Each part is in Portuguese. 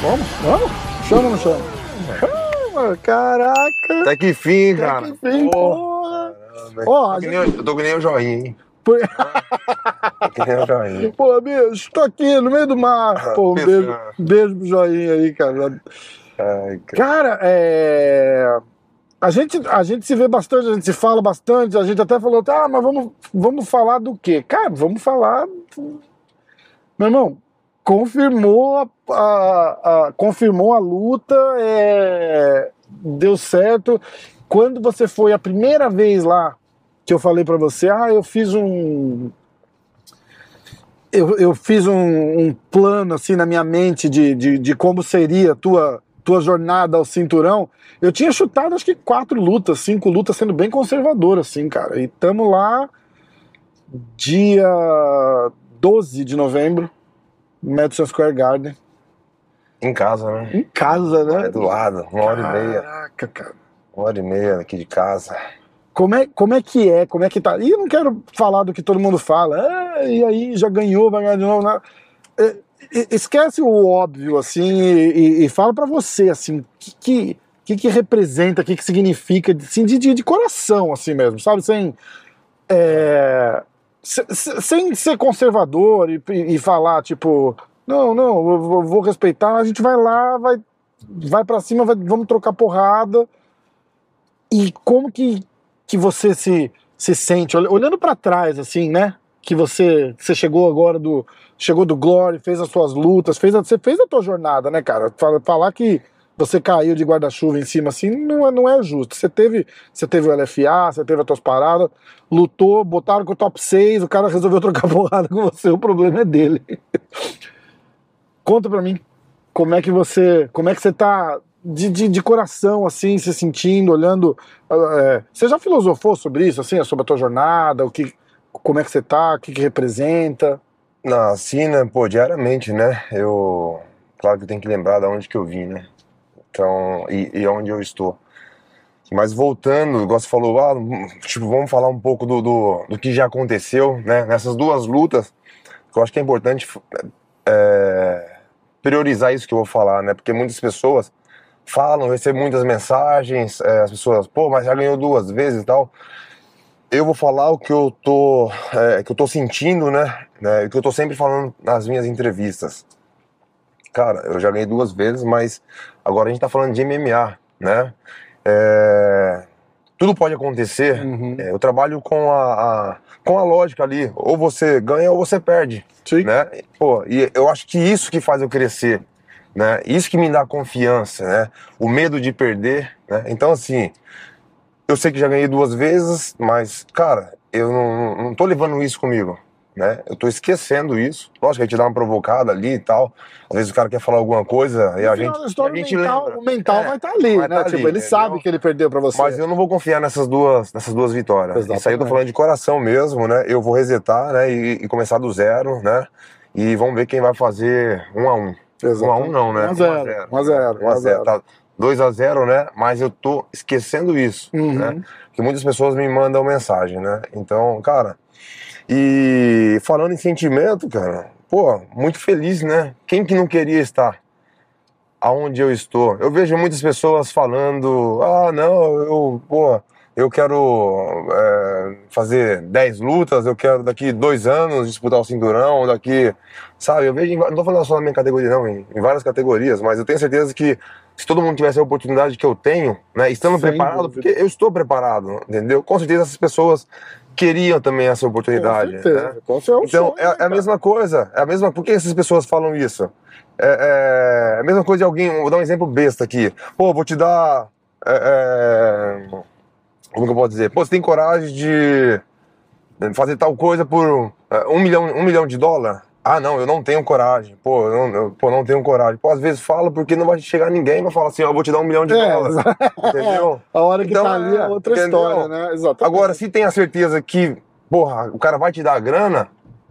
Vamos? Vamos? Chama ou não chama? Chama, caraca! Até que fim, Até cara. que fim, porra! Ó, a Tô que nem- eu tô que nem o joinha, hein? Por-. Pô, bicho, tô aqui no meio do mar. Pô, um beijo, beijo pro joinha aí, cara. Ai, cara. Cara, é. A gente, a gente se vê bastante, a gente se fala bastante, a gente até falou, tá, mas vamos, vamos falar do quê? Cara, vamos falar. Meu irmão, confirmou a, a- a- confirmou a luta, é, deu certo. Quando você foi a primeira vez lá que eu falei pra você, ah, eu fiz um. Eu, eu fiz um, um plano assim na minha mente de, de, de como seria a tua, tua jornada ao cinturão. Eu tinha chutado acho que quatro lutas, cinco lutas, sendo bem conservador, assim, cara. E tamo lá dia 12 de novembro, Madison Square Garden. Em casa, né? Em casa, né? É do lado, uma hora e meia. Caraca, cara. Uma hora e meia aqui de casa. Como é, como é que é? Como é que tá? E eu não quero falar do que todo mundo fala. Ah, e aí, já ganhou, vai ganhar de novo. Né? É, esquece o óbvio, assim, e, e- fala pra você, assim, que, que, que, representa, o que, que significa, assim, de, de, de coração, assim mesmo, sabe? Sem, é, se- se- sem ser conservador e, e falar, tipo, não, não, eu vou, respeitar, a gente vai lá, vai, vai pra cima, vai- vamos trocar porrada. E como que, que você se, se sente, olh- olhando pra trás, assim, né? Que você, você chegou agora do. Chegou do Glory, fez as suas lutas, fez a, você fez a tua jornada, né, cara? Fala- Falar que você caiu de guarda-chuva em cima, assim, não é, não é justo. Você teve, você teve o LFA, você teve as tuas paradas, lutou, botaram com o top 6, o cara resolveu trocar porrada com você, o problema é dele. Conta pra mim, como é que você, como é que você tá de, de, de coração, assim, se sentindo, olhando. é, você já filosofou sobre isso, assim, sobre a tua jornada, o que, como é que você tá, o que, que representa? Não, assim, né, pô, diariamente, né? Eu. Claro que eu tenho que lembrar de onde que eu vim, né? Então, e, e onde eu estou. Mas voltando, igual você falou, ah, tipo, vamos falar um pouco do, do, do que já aconteceu, né? Nessas duas lutas, eu acho que é importante é, priorizar isso que eu vou falar, né? Porque muitas pessoas falam, eu recebo muitas mensagens, é, as pessoas, pô, mas já ganhou duas vezes e tal. Eu vou falar o que eu tô, é, que eu tô sentindo, né? né? O que eu tô sempre falando nas minhas entrevistas. Cara, eu já ganhei duas vezes, mas agora a gente tá falando de MMA, né? É, tudo pode acontecer. Uhum. É, eu trabalho com a, a- com a lógica ali. Ou você ganha ou você perde, Sim. né? Pô, e eu acho que isso que faz eu crescer, né? Isso que me dá confiança, né? O medo de perder, né? Então, assim, eu sei que já ganhei duas vezes, mas, cara, eu não, não tô levando isso comigo, né? Eu tô esquecendo isso. Lógico que a gente dá uma provocada ali e tal. Às vezes o cara quer falar alguma coisa e a No final gente, a gente o mental, lembra. o mental É, vai estar ali, vai né? tá tipo, ali, ele entendeu? sabe que ele perdeu pra você. Mas eu não vou confiar nessas duas, nessas duas vitórias. Isso aí eu tô Exatamente. falando de coração mesmo, né? Eu vou resetar, né? E, e começar do zero, né? E vamos ver quem vai fazer um a um. Um a um não, né? 1 a 0 1 a 0 Um a zero. Tá 2 a 0 né? Mas eu tô esquecendo isso, Uhum. né? Que muitas pessoas me mandam mensagem, né? Então, cara. E falando em sentimento, cara, pô, muito feliz, né? Quem que não queria estar aonde eu estou? Eu vejo muitas pessoas falando, ah, não, eu, pô, eu quero é, fazer 10 lutas, eu quero daqui dois anos disputar o cinturão, daqui, sabe? Eu vejo, em não tô falando só na minha categoria, não, em, em várias categorias, mas eu tenho certeza que se todo mundo tivesse a oportunidade que eu tenho, né, estando Sem preparado, dúvida. porque eu estou preparado, entendeu? Com certeza essas pessoas queriam também essa oportunidade. Com certeza. né? Com certeza. Então, é, é a mesma coisa. É a mesma. Por que essas pessoas falam isso? É, é a mesma coisa de alguém. Vou dar um exemplo besta aqui. Pô, vou te dar. é, é, como que eu posso dizer? Pô, você tem coragem de fazer tal coisa por é, um milhão, um milhão de dólar? Ah, não, eu não tenho coragem. Pô, eu não, eu, pô, não tenho coragem. Pô, às vezes falo porque não vai chegar ninguém vai falar assim: ó, eu vou te dar um milhão de É, dólares. Entendeu? A hora que Então, tá ali é é, outra entendeu? história, né? Exatamente. Agora, se tem a certeza que, porra, o cara vai te dar a grana,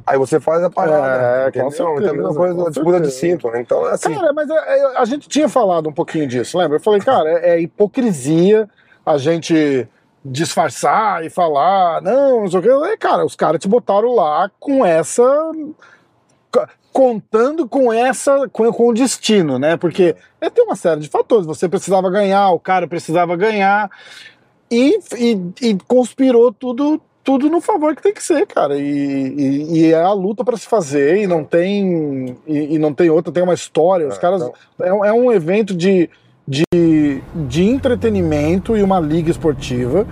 aí você faz a parada. É, com entendeu? certeza, então, a mesma coisa com da disputa de certeza. cinto. Então, é assim. Cara, mas é, é, a gente tinha falado um pouquinho disso, lembra? Eu falei, cara, é, é hipocrisia a gente disfarçar e falar, não, não sei o que. É, cara, os caras te botaram lá com essa. contando com essa. com, com o destino, né? Porque é, tem uma série de fatores. Você precisava ganhar, o cara precisava ganhar. E, e, e conspirou tudo tudo no favor que tem que ser, cara. E, e, e é a luta para se fazer e não tem e, e, não tem outra, tem uma história. Os é, caras então... é, é, um evento de, de, de entretenimento e uma liga esportiva.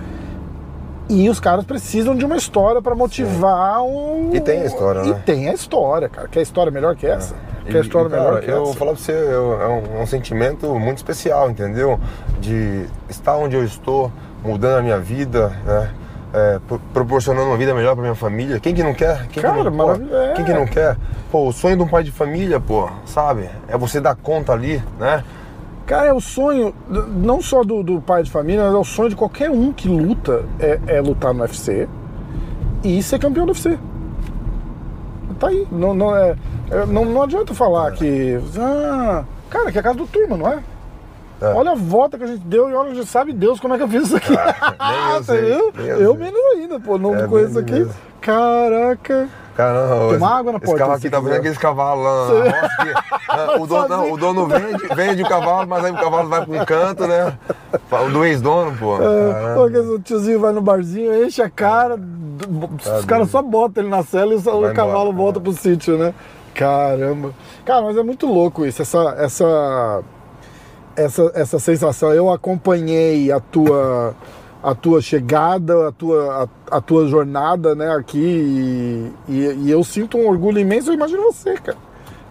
E os caras precisam de uma história para motivar um. E tem a história, e né? E tem a história, cara. Quer história melhor que essa? É. Quer e, história cara, melhor que eu essa? Eu vou falar pra você, eu, é um, um sentimento muito especial, entendeu? De estar onde eu estou, mudando a minha vida, né? é, proporcionando uma vida melhor para minha família. Quem que não quer? Quem Cara, que não, pô, é. quem que não quer? Pô, o sonho de um pai de família, pô, sabe? É você dar conta ali, né? Cara, é o sonho, não só do, do pai de família, mas é o sonho de qualquer um que luta, é, é lutar no UFC e ser campeão do UFC. Tá aí. Não, não, é, é não, não adianta falar que. Ah, cara, que é a casa do turma, não é? É. Olha a volta que a gente deu e olha, já sabe Deus como é que eu fiz isso aqui. Ah, nem eu, sei, nem eu, eu menos ainda, pô, não é, conheço aqui. Mesmo. Caraca. Caramba, Tem uma água na porta. Esse carro aqui tá vendo cavalos lá. Ah, o, dono, não, o dono vende, vende o cavalo, mas aí o cavalo vai para um canto, né? O do ex-dono, pô. É, pô, o tiozinho vai no barzinho, enche a cara, os caras só botam ele na cela e o vai cavalo embora, volta pro sítio, né? Caramba. Cara, mas é muito louco isso, essa. essa essa, essa sensação. Eu acompanhei a tua, a tua chegada, a tua, a, a tua jornada né, aqui e, e, e, eu sinto um orgulho imenso. Eu imagino você, cara.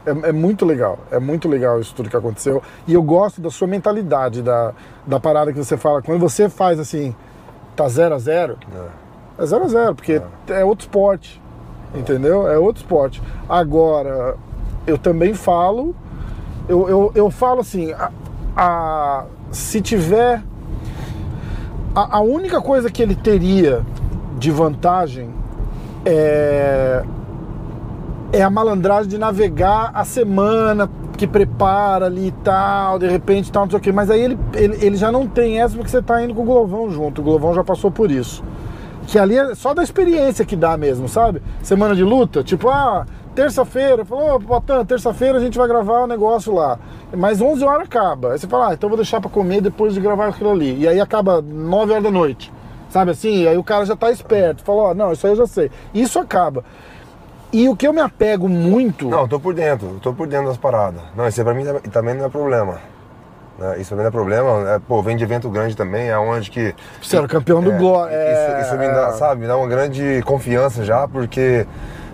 É, é, muito legal, é muito legal isso tudo que aconteceu. E eu gosto da sua mentalidade, da, da parada que você fala. Quando você faz assim, tá zero a zero, é zero a zero, porque é, é outro esporte, entendeu? É outro esporte. Agora, eu também falo, eu, eu, eu falo assim, a, se tiver. A, a única coisa que ele teria de vantagem é, é a malandragem de navegar a semana que prepara ali e tal, de repente tal, não sei o quê. Mas aí ele, ele, ele já não tem essa porque você tá indo com o Glovão junto. O Glovão já passou por isso. Que ali é só da experiência que dá mesmo, sabe? Semana de luta, tipo, ah, terça-feira, falou, oh, Potan, terça-feira a gente vai gravar o um negócio lá. Mas 11 horas acaba. Aí você fala, ah, então vou deixar para comer depois de gravar aquilo ali. E aí acaba 9 horas da noite. Sabe assim? Aí o cara já tá esperto. Falou, ó, oh, não, isso aí eu já sei. Isso acaba. E o que eu me apego muito. Não, eu tô por dentro, eu tô por dentro das paradas. Não, isso pra mim também não é problema. Né? Isso também não é problema. É, pô, vem de evento grande também, é onde que. Você era campeão do é, Glória. É, isso, isso me dá, sabe, me dá uma grande confiança já, porque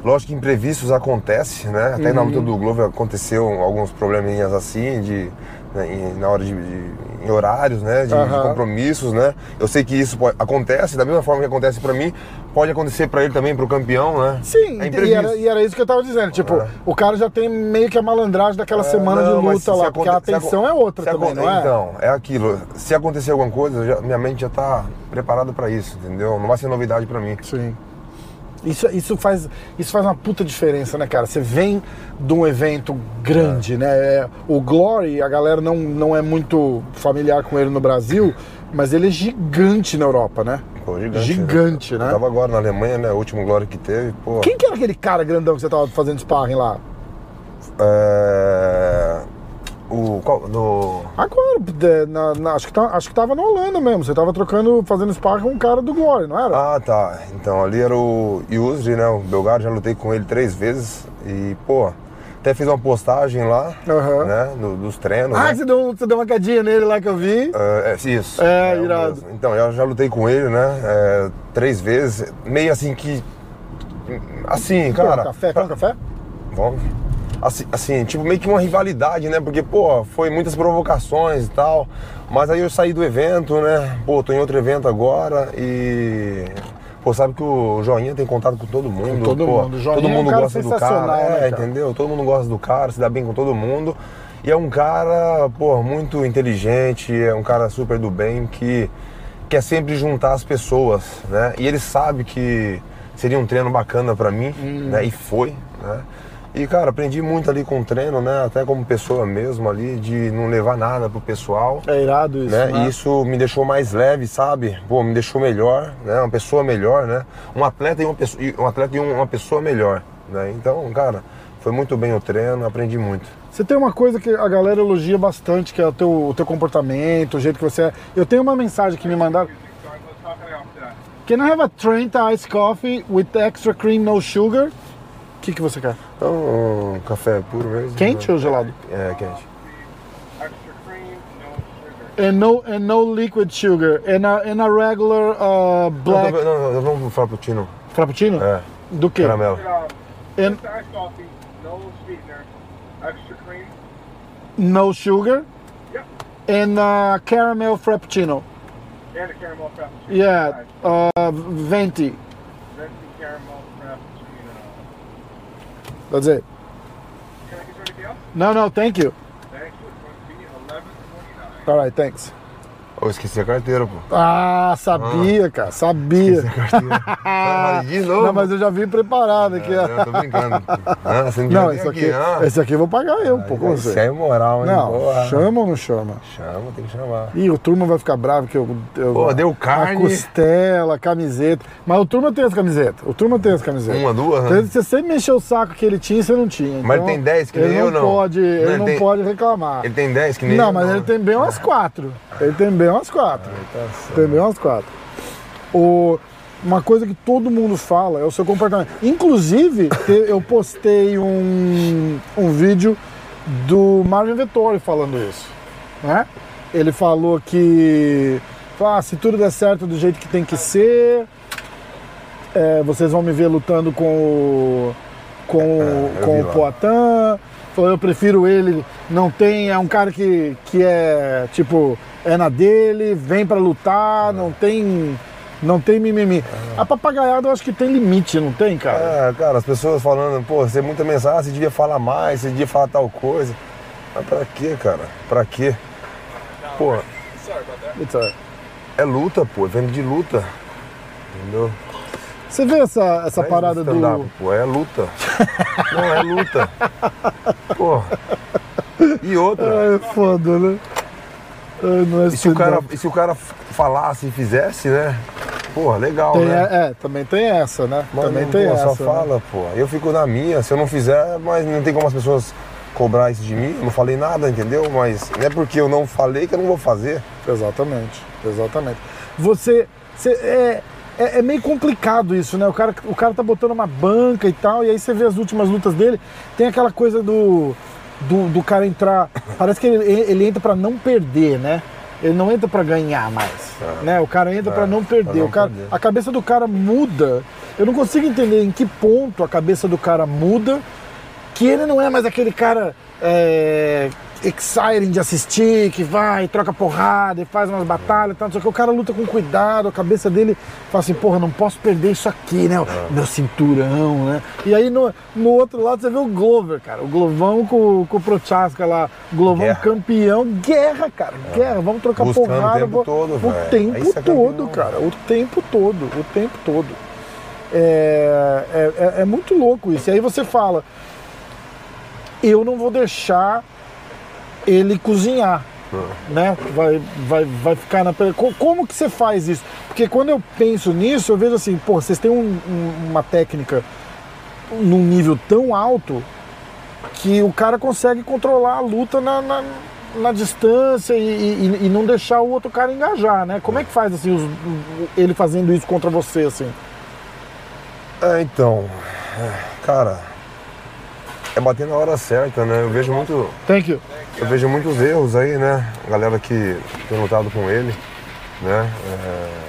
Lógico que imprevistos acontecem, né? Até uhum. na luta do Globo aconteceu alguns probleminhas assim, de, né, na hora de, de, em horários, né? De, uhum. de, compromissos, né? Eu sei que isso pode, acontece, da mesma forma que acontece para mim, pode acontecer para ele também, para o campeão, né? Sim, é e, era, e, era, isso que eu tava dizendo. Tipo, é. o cara já tem meio que a malandragem daquela é, semana não, de luta lá, porque a atenção é outra também, não é? Então, é aquilo. Se acontecer alguma coisa, já, minha mente já tá preparada para isso, entendeu? Não vai ser novidade para mim. Sim. Isso, isso, faz, isso faz uma puta diferença, né, cara? Você vem de um evento grande, é. né? É, o Glory, a galera não, não é muito familiar com ele no Brasil, mas ele é gigante na Europa, né? Pô, gigante. Gigante, né? né? Eu tava agora na Alemanha, né? O último Glory que teve, pô. Quem que era aquele cara grandão que você tava fazendo sparring lá? É... O, qual, no... Agora, na, na, acho, que tá, acho que tava na Holanda mesmo. Você tava trocando, fazendo sparring com um cara do Glory, não era? Ah, tá. Então ali era o Yusri, né? O Belgaro, já lutei com ele três vezes. E, pô, até fiz uma postagem lá, uhum. né? No, dos treinos. Ah, né? você, deu, você deu uma cadinha nele lá que eu vi. Uh, é, isso. É, é irado. Então, eu já lutei com ele, né? É, três vezes. Meio assim que. Assim, cara. Pô, café, quer um café? Vamos assim, assim, tipo, meio que uma rivalidade, né? Porque, pô, foi muitas provocações e tal. Mas aí eu saí do evento, né? Pô, tô em outro evento agora e. Pô, sabe que o Joinha tem contato com todo mundo. Com todo pô, mundo. Joinha todo mundo é um gosta do cara. Né, é, cara? entendeu? Todo mundo gosta do cara, se dá bem com todo mundo. E é um cara, pô, muito inteligente, é um cara super do bem que quer sempre juntar as pessoas, né? E ele sabe que seria um treino bacana para mim, hum. né? E foi, né? E, cara, aprendi muito ali com o treino, né? Até como pessoa mesmo ali, de não levar nada pro pessoal. É irado isso, né? né? E isso me deixou mais leve, sabe? Pô, me deixou melhor, né? Uma pessoa melhor, né? Um atleta e uma pessoa, um atleta e um- uma pessoa melhor, né? Então, cara, foi muito bem o treino, aprendi muito. Você tem uma coisa que a galera elogia bastante, que é o teu, o teu comportamento, o jeito que você é. Eu tenho uma mensagem que me mandaram. Can I have a Trent Ice Coffee with extra cream, no sugar? O que, que você quer? Então, café puro mesmo. Quente ou gelado? É, quente. extra cream, no sugar. And no, and no liquid sugar. And a, and a regular uh, black Não, não, não, vamos pro frappuccino. frappuccino? É, Do que? caramelo. And no sweetener, extra cream. no sugar. Yep. And uh, caramel frappuccino. And a caramel frappuccino. Yeah, uh. Venti That's it. No, no, thank you. All right, thanks. Eu esqueci a carteira, pô. Ah, sabia, cara, sabia. Ah, de novo? Não, mas eu já vim preparado aqui. É, eu tô brincando. Ah, você não Não, esse vir aqui, ah. esse aqui eu vou pagar eu, pô, com Isso você. é moral, hein? Não, Porra. chama ou não chama? Chama, tem que chamar. Ih, o turma vai ficar bravo que eu. eu Pô, deu A carne. costela, a camiseta. Mas o turma tem as camisetas. O turma tem as camisetas. Uma, duas? Então, Você sempre me encheu o saco que ele tinha e você não tinha. Mas Então, ele tem 10 que nem ele eu, não não? Pode, Não, ele não tem- pode reclamar. Ele tem 10 que nem Não, eu, mas ele tem bem umas quatro. Ele tem bem umas quatro. Tá Tem bem umas quatro. O, uma coisa que todo mundo fala é o seu comportamento. Inclusive, eu postei um, um vídeo do Marvin Vettori falando isso. Né? Ele falou que ah, se tudo der certo do jeito que tem que ser, é, vocês vão me ver lutando com o, com, É, com o. Poitin. Falou, eu prefiro ele, não tem, é um cara que, que é tipo, é na dele, vem pra lutar, não tem. Não tem mimimi. A papagaiada eu acho que tem limite, não tem, cara? É, cara, as pessoas falando, pô, você tem muita mensagem, ah, você devia falar mais, você devia falar tal coisa. Mas pra quê, cara? Pra quê? Pô, alright. é luta, pô, vem de luta. Entendeu? Você vê essa, essa é parada do. Pô, é luta. Não, é luta. Pô. E outra. É foda, né? É, Não é E se o cara, e se o cara falasse e fizesse, né? Porra, legal, Tem, né? é, é, também tem essa, né? Mas também não, tem pô, essa. só né? fala, pô. Eu fico na minha, se eu não fizer, mas não tem como as pessoas cobrar isso de mim. Eu não falei nada, entendeu? Mas não é porque eu não falei que eu não vou fazer. Exatamente, exatamente. Você, você é, é, é meio complicado isso, né? O cara, o cara tá botando uma banca e tal, e aí você vê as últimas lutas dele, tem aquela coisa do, do, do cara entrar. Parece que ele, ele entra pra não perder, né? Ele não entra pra ganhar mais, né? O cara entra É, pra não perder. não o cara, perder. a cabeça do cara muda. Eu não consigo entender em que ponto a cabeça do cara muda que ele não é mais aquele cara é, exciting de assistir, que vai, troca porrada e faz umas batalhas e tal, o que. O cara luta com cuidado, a cabeça dele fala assim, porra, não posso perder isso aqui, né? O Meu cinturão, né? E aí no, no outro lado você vê o Glover, cara. O Glovão com, com o Prochaska lá. O Glovão Guerra. campeão. Guerra, cara. Guerra. Vamos trocar Buscando o porrada. tempo vamos- todo, o velho. tempo é todo, cara. O tempo todo. O tempo todo. É, é, é- é muito louco isso. E aí você fala, eu não vou deixar ele cozinhar. Né? Vai, vai, vai ficar na. pe- Co- Como que você faz isso? Porque quando eu penso nisso, eu vejo assim, pô, vocês têm um- um- uma técnica num nível tão alto que o cara consegue controlar a luta na, na, na distância e, e- e não deixar o outro cara engajar, né? Como é que faz assim, os- ele fazendo isso contra você, assim? É, então. é, Cara, é bater na hora certa, né? Eu vejo muito. Thank you. Eu vejo muitos erros aí, né? A galera que tem lutado com ele, né? É...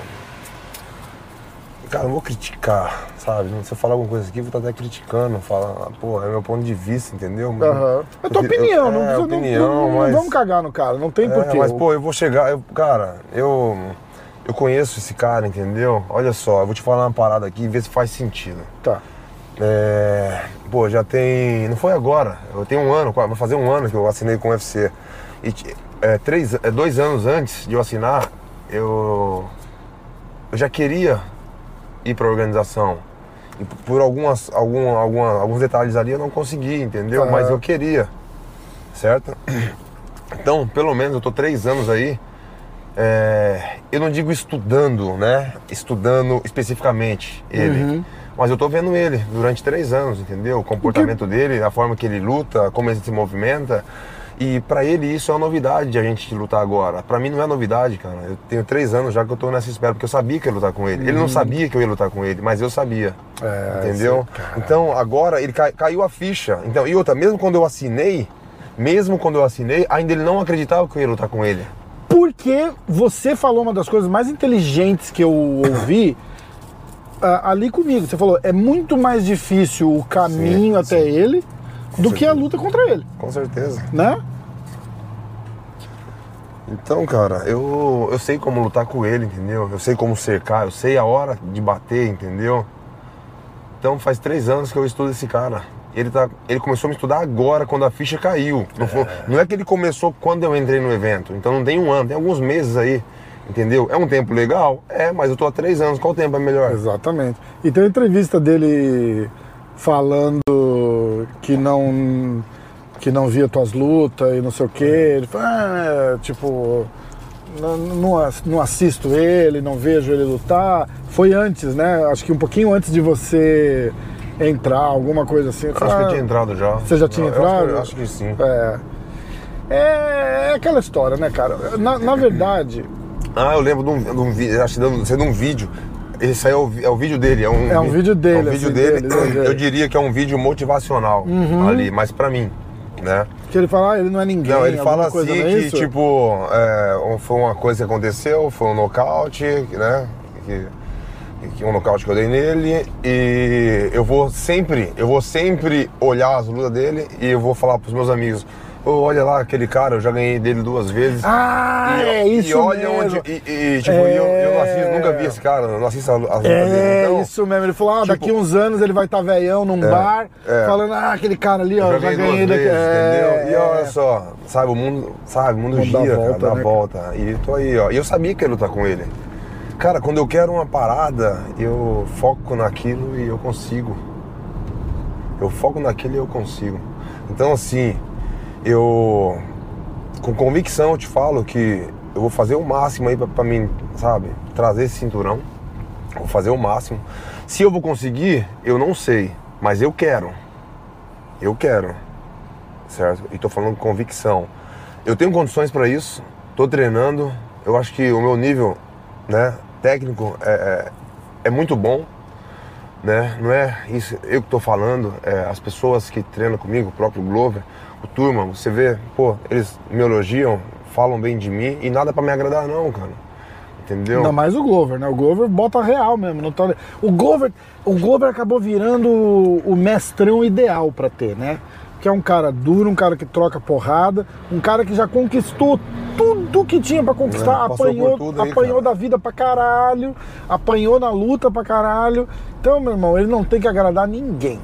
Cara, não vou criticar, sabe? Se eu falar alguma coisa aqui, eu vou estar até criticando, falar, pô, é meu ponto de vista, entendeu? Aham. É tua Eu- opinião, não, é, não- opinião, não, não mas- vamos cagar no cara, não tem É, porquê. mas, pô, eu vou chegar, eu- cara, eu, eu conheço esse cara, entendeu? Olha só, eu vou te falar uma parada aqui e ver se faz sentido. Tá. É, pô, já tem. Não foi agora. Eu tenho um ano, vai fazer um ano que eu assinei com o UFC. E é, três, é, dois anos antes de eu assinar, eu, eu já queria ir pra organização. E por algumas, algum, alguma, alguns detalhes ali eu não consegui, entendeu? Tá. Mas eu queria, certo? Então, pelo menos eu tô três anos aí. é, eu não digo estudando, né? Estudando especificamente ele. Uhum. Mas eu tô vendo ele durante três anos, entendeu? O comportamento dele, a forma que ele luta, como ele se movimenta. E pra ele isso é uma novidade de a gente lutar agora. Pra mim não é novidade, cara. Eu tenho três anos já que eu tô nessa espera, porque eu sabia que eu ia lutar com ele. Ele não sabia que eu ia lutar com ele, mas eu sabia. Uhum. É, entendeu? sim. Então agora ele cai- caiu a ficha. Então, e outra, mesmo quando eu assinei, mesmo quando eu assinei, ainda ele não acreditava que eu ia lutar com ele. Porque você falou uma das coisas mais inteligentes que eu ouvi ali comigo. Você falou, é muito mais difícil o caminho Sim, até sim. ele do que a certeza. luta contra ele, Com certeza. né? Então, cara, eu, eu sei como lutar com ele, entendeu? Eu sei como cercar, eu sei a hora de bater, entendeu? Então faz três anos que eu estudo esse cara. Ele, tá, ele começou a me estudar agora, quando a ficha caiu. Não, foi- não é que ele começou quando eu entrei no evento. Então não tem um ano, tem alguns meses aí. Entendeu? É um tempo legal? É, mas eu tô há três anos. Qual tempo é melhor? Exatamente. E tem uma entrevista dele falando que não que não via tuas lutas e não sei o quê. Ele fala, ah, tipo, não, não, ass- não assisto ele, não vejo ele lutar. Foi antes, né? Acho que um pouquinho antes de você entrar, alguma coisa assim. Acho que eu tinha entrado já. Você já tinha Eu acho que- entrado? Acho que sim. É. É, é aquela história, né, cara? Na, na verdade, Ah, eu lembro de um, de um vídeo, acho que de um- de vídeo. Esse aí é o, é o vídeo dele. É um, É um vídeo dele, É um vídeo assim, dele. dele. Uhum. Eu diria que é um vídeo motivacional ali, mas pra mim, né? que ele fala, ah, ele não é ninguém. Não, ele fala assim é que, isso? tipo, é, foi uma coisa que aconteceu, foi um nocaute, né? Que, que um nocaute que eu dei nele e eu vou sempre, eu vou sempre olhar as lutas dele e eu vou falar pros meus amigos, "Ô, olha lá aquele cara, eu já ganhei dele duas vezes. Ah, e, é isso e olha mesmo. onde. E, e, tipo, eu, eu não assisto, É. nunca vi esse cara, eu não assisto as lutas dele. É, Então, isso mesmo. Ele falou, ah, tipo- daqui uns anos ele vai estar velhão num bar, é. falando, ah, aquele cara ali, ó, eu já já ganhei daqui. vezes, É, entendeu? E olha só, sabe, o mundo, sabe, o mundo Mundo dá gira, volta, cara, dá né, volta. E tô aí, ó. E eu sabia que ia lutar com ele. Cara, quando eu quero uma parada, eu foco naquilo e eu consigo. Eu foco naquilo e eu consigo. Então, assim, eu com convicção te falo que eu vou fazer o máximo aí pra mim, sabe, trazer esse cinturão. Vou fazer o máximo. Se eu vou conseguir, eu não sei, mas eu quero. Eu quero. Certo? E tô falando com convicção. Eu tenho condições para isso, tô treinando. Eu acho que o meu nível, né, técnico é, é, é muito bom, né? Não é isso eu que tô falando, é as pessoas que treinam comigo, o próprio Glover, turma, você vê, pô, eles me elogiam, falam bem de mim e nada para me agradar não, cara. Entendeu? Ainda mais o Glover, né? O Glover bota real mesmo. Não tá... O Glover, o Glover acabou virando o mestrão ideal pra ter, né? Que é um cara duro, um cara que troca porrada, um cara que já conquistou tudo que tinha pra conquistar, É, apanhou, aí, apanhou cara. da vida pra caralho, apanhou na luta pra caralho. Então, meu irmão, ele não tem que agradar ninguém.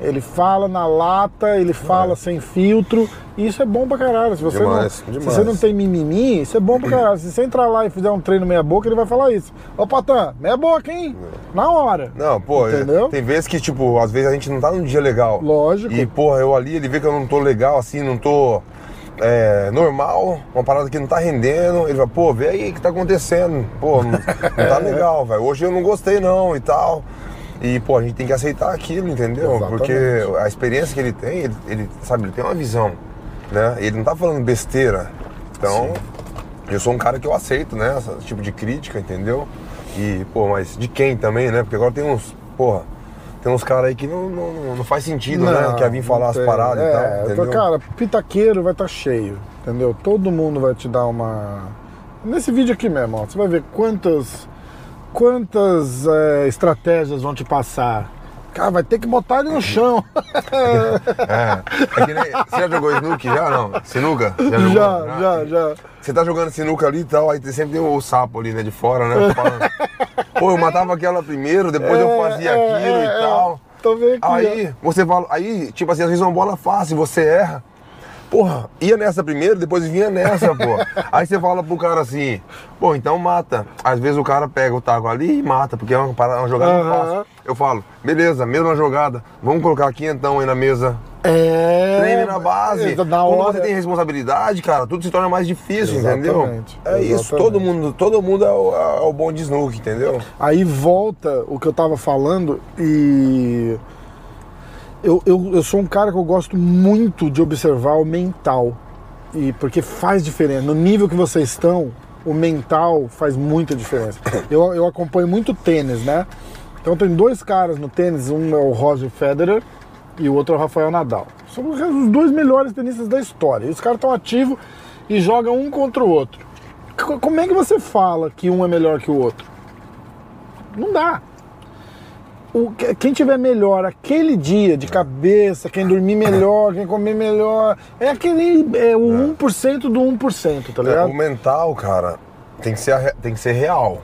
Ele fala na lata, ele fala sem filtro, e isso é bom pra caralho. Se você, Demais, não, se demais. você não tem mimimi, isso é bom pra caralho. Se você entrar lá e fizer um treino meia boca, ele vai falar isso. Ô Patan, meia boca, hein? Na hora. Não, pô, é- Entendeu? tem vezes que, tipo, às vezes a gente não tá num dia legal. Lógico. E, porra, eu ali, ele vê que eu não tô legal, assim, não tô é, normal, uma parada que não tá rendendo. Ele vai, pô, vê aí o que tá acontecendo. Pô, não, não tá legal, velho. Hoje eu não gostei, não, e tal. E, pô, a gente tem que aceitar aquilo, entendeu? Exatamente. Porque a experiência que ele tem, ele, ele, sabe, ele tem uma visão, né? Ele não tá falando besteira. Então, eu sou um cara que eu aceito, né? Esse tipo de crítica, entendeu? E, pô, mas de quem também, né? Porque agora tem uns, porra, tem uns caras aí que não, não, não faz sentido, né? Quer vir falar não as paradas é, e tal, entendeu? Cara, pitaqueiro vai estar cheio, entendeu? Todo mundo vai te dar uma. Nesse vídeo aqui mesmo, ó, você vai ver quantas. Quantas é, estratégias vão te passar. Cara, vai ter que botar ele no chão. É, é que nem, você já jogou Snook já, não? Sinuca? Já, jogou? já, já, já. Você tá jogando sinuca ali e tal, aí sempre tem o sapo ali, né, de fora, né? Falando, Pô, eu matava aquela primeiro, depois eu É, fazia é, aquilo é, e é. tal. Tô vendo aqui. Aí, você fala, aí, tipo assim, às vezes é uma bola fácil, você erra. Porra, ia nessa primeiro, depois vinha nessa, pô. Aí você fala pro cara assim, pô, então mata. Às vezes o cara pega o taco ali e mata, porque é uma, parada- uma jogada Aham. fácil. Eu falo, beleza, mesma jogada, vamos colocar aqui então aí na mesa. É. Treine na base. Na Quando hora. você tem responsabilidade, cara, tudo se torna mais difícil, entendeu? Exatamente, É isso, exatamente. todo mundo, todo mundo é o, é o bom de snook, entendeu? Aí volta o que eu tava falando e. Eu, eu, eu sou um cara que eu gosto muito de observar o mental. E porque faz diferença. No nível que vocês estão, o mental faz muita diferença. Eu, eu acompanho muito tênis, né? Então tem dois caras no tênis, um é o Roger Federer e o outro é o Rafael Nadal. São os dois melhores tenistas da história. E os caras estão ativos e jogam um contra o outro. Como é que você fala que um é melhor que o outro? Não dá. O- que- quem tiver melhor aquele dia de cabeça, quem dormir melhor, quem comer melhor, é aquele é o 1% do 1%, tá É, ligado? O mental, cara, tem que ser, tem que ser real.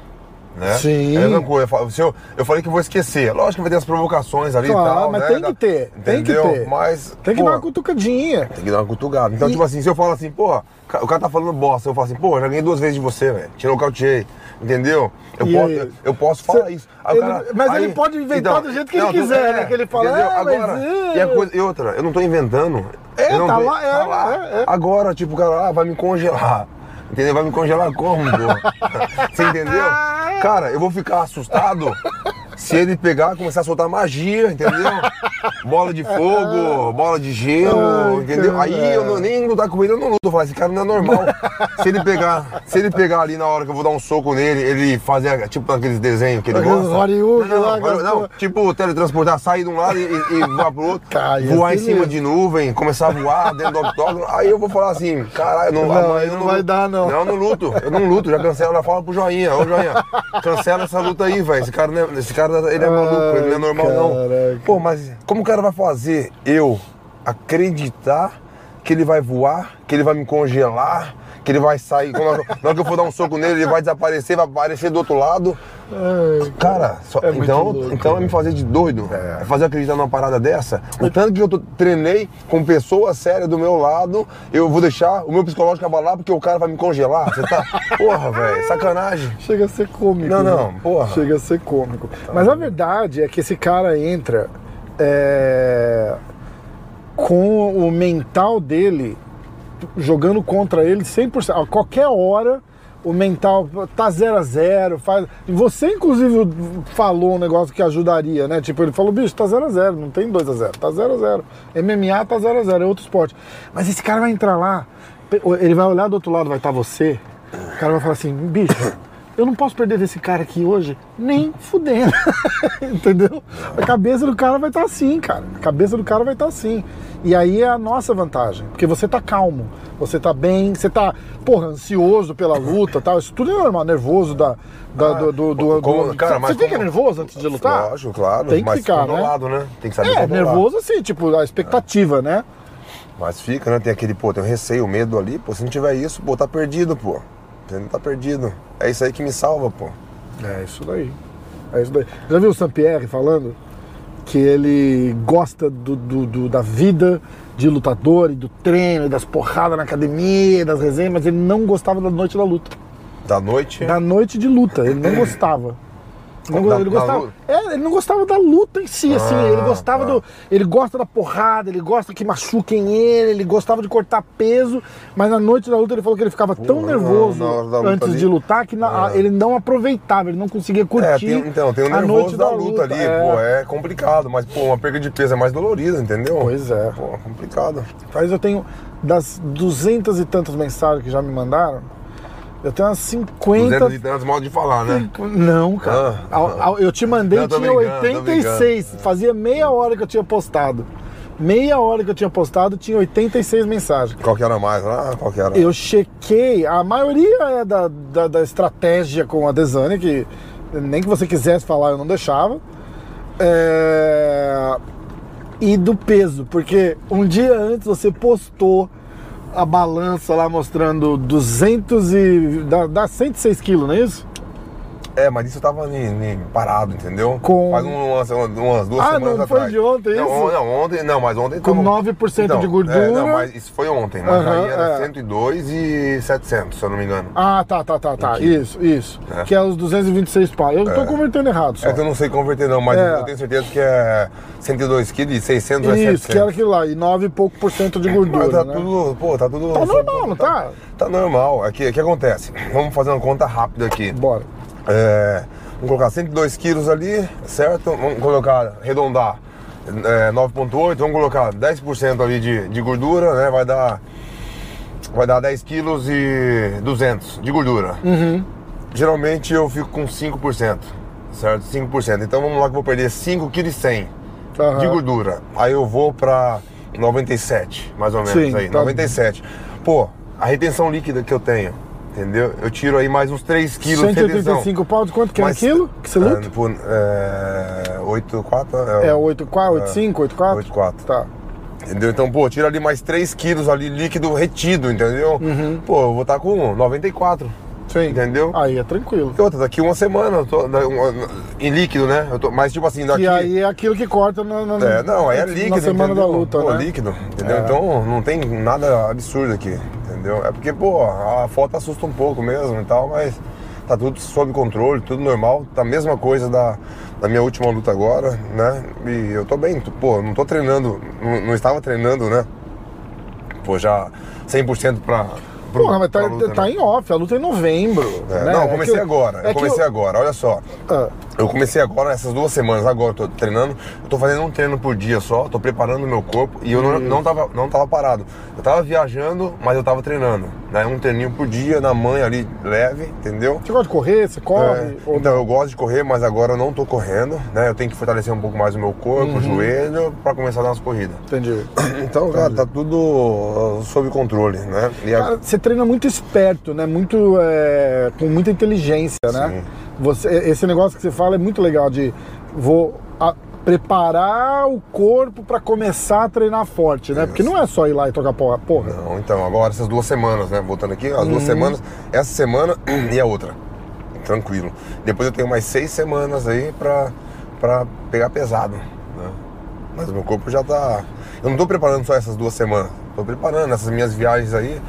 Né? Sim. É a mesma coisa. Eu eu, eu falei que vou esquecer. Lógico que vai ter as provocações ali Claro, e tal. mas né? tem que ter, tem que Entendeu? ter. Mas. Tem que pô, dar uma cutucadinha. Tem que dar uma cutucada. Então, E- tipo assim, se eu falo assim, porra, o cara tá falando bosta, eu falo assim, pô, já ganhei duas vezes de você, velho. Te nocauteei. Entendeu? Eu, E posso, eu, eu posso falar Cê- isso. Aí ele- cara- mas aí- ele pode inventar do jeito que ele tu- quiser, né? Que ele fala, entendeu? "Ah, mas Agora, é." e, coisa, e outra, eu não tô inventando. É, não tá tô- lá, é, tá lá. é, é. Agora, tipo, o cara ah, vai me congelar. Entendeu? Vai me congelar como? Você entendeu? Cara, eu vou ficar assustado se ele pegar começar a soltar magia, entendeu? Bola de fogo, bola de gelo, Ai, entendeu? Aí eu não, nem lutar com ele, eu não luto. Eu falo, esse cara não é normal. se ele pegar, se ele pegar ali na hora que eu vou dar um soco nele, ele fazer tipo aqueles desenhos que ele gosta. Hollywood não, não, não, aquelas- tipo teletransportar, sair de um lado e, e voar pro outro, ia voar em cima mesmo. de nuvem, começar a voar dentro do octógono. Aí eu vou falar assim, caralho, não, Não, eu não vai dar, não. Não, eu não luto, eu não luto, já cancela, já fala pro joinha, ô joinha, cancela essa luta aí, velho. Esse cara, não é, esse cara ele é maluco, ele não é normal Ai, não. caraca. Pô, mas como o cara vai fazer eu acreditar que ele vai voar, que ele vai me congelar, que ele vai sair, quando eu- na hora que eu for dar um soco nele, ele vai desaparecer, vai aparecer do outro lado. Ai, Cara, só- É então, louco, então é né? me fazer de doido. É. fazer acreditar numa parada dessa. O tanto que eu tô- treinei com pessoas sérias do meu lado, eu vou deixar o meu psicológico abalar porque o cara vai me congelar. Você tá. Porra, velho, sacanagem. Chega a ser cômico. Não, né? não, porra. Chega a ser cômico. Mas a verdade é que esse cara entra é, com o mental dele jogando contra ele 100%. A qualquer hora o mental tá 0 a 0 faz... Você, inclusive, falou um negócio que ajudaria, né? Tipo, ele falou, bicho, tá 0 a 0 não tem 2 a 0 tá 0 a 0 MMA tá 0 a 0 é outro esporte. Mas esse cara vai entrar lá, ele vai olhar do outro lado, vai estar você, o cara vai falar assim, bicho, eu não posso perder desse cara aqui hoje, nem fudendo. Entendeu? A cabeça do cara vai estar assim, cara. A cabeça do cara vai estar assim. E aí é a nossa vantagem, porque você tá calmo, você tá bem, você tá, porra, ansioso pela luta tal. Isso tudo é normal, nervoso da, da- do, do, do- como- do- cara, Você fica como- nervoso antes de lutar? Lógico, claro. Tem que mas ficar, controlado, né? Tem que saber É, nervoso assim, tipo, a expectativa, né? Mas fica, né? Tem aquele, pô, tem um receio, medo ali, pô. Se não tiver isso, pô, tá perdido, pô. Você não tá perdido. É isso aí que me salva, pô. É isso daí. É isso daí. Já viu o Sampierre falando que ele gosta do, do- do- da vida de lutador e do treino, e das porradas na academia, das resenhas, mas ele não gostava da noite da luta. Da noite. Da noite de luta, ele não gostava. Não Da- ele, da gostava, luta? é, ele não gostava da luta em si, assim. Ah, Ele gostava tá. do. Ele gosta da porrada, ele gosta que machuquem ele, ele gostava de cortar peso, mas na noite da luta ele falou que ele ficava tão não, nervoso da luta antes ali. de lutar que na- Ah. ele não aproveitava, ele não conseguia É, curtir. tem, então, tem o a nervoso noite da, luta, ali, é. pô, é complicado, mas, pô, uma perda de peso é mais dolorida, entendeu? Pois é. Pô, complicado. Mas eu tenho das duzentas e tantas mensagens que já me mandaram, eu tenho umas 50. 200 e tantos modos de falar, né? Não, cara. Ah. Eu te mandei Não, tinha brincando, tô 86. Fazia meia hora que eu tinha postado. Meia hora que eu tinha postado, tinha 86 mensagens. Qual que era mais? Ah, qual que era? Eu chequei, a maioria é da, da, da estratégia com a Desane, que nem que você quisesse falar eu não deixava. É, E do peso, porque um dia antes você postou a balança lá mostrando 200 e. dá, dá 106 quilos, não é isso? É, mas isso eu tava ni- ni- parado, entendeu? Com- Faz umas, umas duas Ah, semanas não foi atrás. de ontem não, isso? Não, ontem, não, mas ontem... Com tava- 9% de gordura. É, não, mas isso foi ontem, mas Aham, aí era é. 102 e 700, se eu não me engano. Ah, tá, tá, tá, tá. Isso, isso. É. Que é os 226 pau. Eu tô convertendo errado só. É que eu não sei converter não, mas É. eu tenho certeza que é 102 quilos e 600 é Isso, 700. que era aquilo lá. E 9 e pouco por cento de Mas gordura, tá né? tudo, pô, tá tudo... Tá normal, não tá? Tá normal. Aqui, o que acontece? Vamos fazer uma conta rápida aqui. Bora. É, vamos colocar 102 quilos ali, certo? Vamos colocar, arredondar, é, 9.8, vamos colocar 10% ali de, de gordura, né? Vai dar, vai dar 10 quilos e 200 de gordura. Uhum. Geralmente eu fico com 5%, certo? 5%. Então vamos lá que eu vou perder 5 kg e 100 Aham. de gordura. Aí eu vou pra 97, mais ou menos Sim, aí, tá. 97. Pô, a retenção líquida que eu tenho, entendeu? Eu tiro aí mais uns 3 quilos de retenção. 185 pau de quanto que é um quilo? Que você luta? É, por, é, 8, 4, É 84, 85, 84? 84. Tá. Entendeu? Então, pô, tira ali mais 3 quilos ali líquido retido, entendeu? Uhum. Pô, eu vou estar com 94, Sim. entendeu? Aí é tranquilo. E outra, daqui uma semana, eu tô, em líquido, né? Eu tô, mas tipo assim, daqui... E aí é aquilo que corta na, na- É, não, aí é líquido, na semana entendeu? da luta, pô, né? líquido, entendeu? É. Então não tem nada absurdo aqui, entendeu? É porque, pô, a foto assusta um pouco mesmo e tal, mas tá tudo sob controle, tudo normal. Tá a mesma coisa da, da minha última luta agora, né? E eu tô bem, pô, não tô treinando, não, não estava treinando, né? Pô, já 100% pra... pro- Porra, mas tá, luta, tá né? em off, a luta é em novembro. É, né? Não, É eu comecei que- agora, eu é comecei agora, olha só. Ah, Eu comecei agora, essas duas semanas, agora eu tô treinando, eu tô fazendo um treino por dia só, tô preparando o meu corpo e eu não, não, tava, não tava parado. Eu tava viajando, mas eu tava treinando. Né? Um treininho por dia, na manhã ali, leve, entendeu? Você gosta de correr? Você corre? É, Ou então, eu gosto de correr, mas agora eu não tô correndo, né? Eu tenho que fortalecer um pouco mais o meu corpo, Uhum. o joelho, pra começar a dar umas corridas. Entendi. Então, cara, tá tudo uh, sob controle, né? E a- Cara, você treina muito esperto, né? Muito. é, com muita inteligência, né? Sim. Você, esse negócio que você fala é muito legal de vou a- preparar o corpo pra começar a treinar forte, né? Porque não é só ir lá e trocar porra. porra. Não, então, agora essas duas semanas, né? Voltando aqui, as duas semanas, essa semana e a outra. Tranquilo. Depois eu tenho mais seis semanas aí pra, pra pegar pesado. Né? Mas meu corpo já tá. Eu não tô preparando só essas duas semanas. Tô preparando essas minhas viagens aí.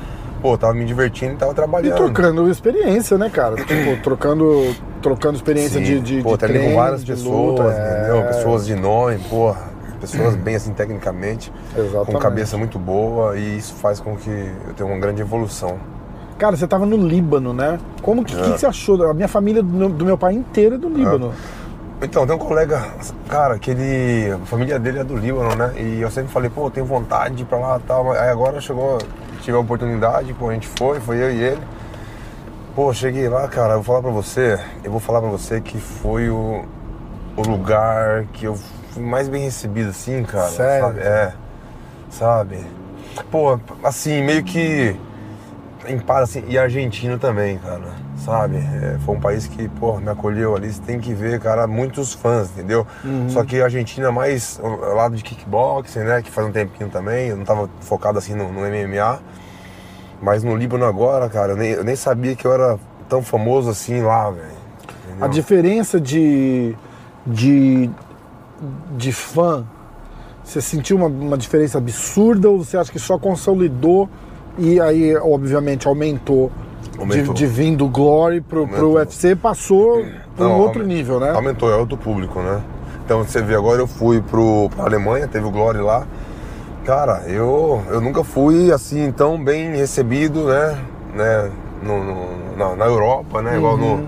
Pô, tava me divertindo e tava E trabalhando. trocando experiência, né, cara? Tipo, trocando, trocando experiência Sim. de, de, pô, de treino, com várias pessoas, luta, entendeu? é. Pessoas de nome, porra. Pessoas bem assim tecnicamente, com Exatamente. cabeça muito boa e isso faz com que eu tenha uma grande evolução. Cara, você tava no Líbano, né? Como que, É. que você achou? A minha família do meu, do meu pai inteira é do Líbano. Então, tem um colega, cara, que ele. A família dele é do Líbano, né? E eu sempre falei, pô, eu tenho vontade de ir pra lá e tal. Aí agora chegou, tive a oportunidade, pô, a gente foi, foi eu e ele. Pô, cheguei lá, cara, eu vou falar pra você, eu vou falar pra você que foi o, o lugar que eu fui mais bem recebido, assim, cara. Sério? Sabe? É. Sabe? Pô, assim, meio que em paz, assim, e argentino também, cara, sabe? É, foi um país que, pô, me acolheu ali, você tem que ver, cara, muitos fãs, entendeu? Só que a Argentina é mais ao lado de kickboxing, né, que faz um tempinho também, eu não tava focado assim no, no MMA, mas no Líbano agora, cara, eu nem, eu nem sabia que eu era tão famoso assim lá, velho. A diferença de, de, de fã, você sentiu uma, uma diferença absurda ou você acha que só consolidou e aí, obviamente, aumentou, Aumentou. De, de vir do Glory pro, pro. UFC, passou para um outro nível, né? Aumentou, é outro público, né? Então você vê, agora eu fui pro, pra Alemanha, teve o Glory lá. Cara, eu, eu nunca fui assim tão bem recebido, né? né no, no- na, na Europa, né? Igual Uhum.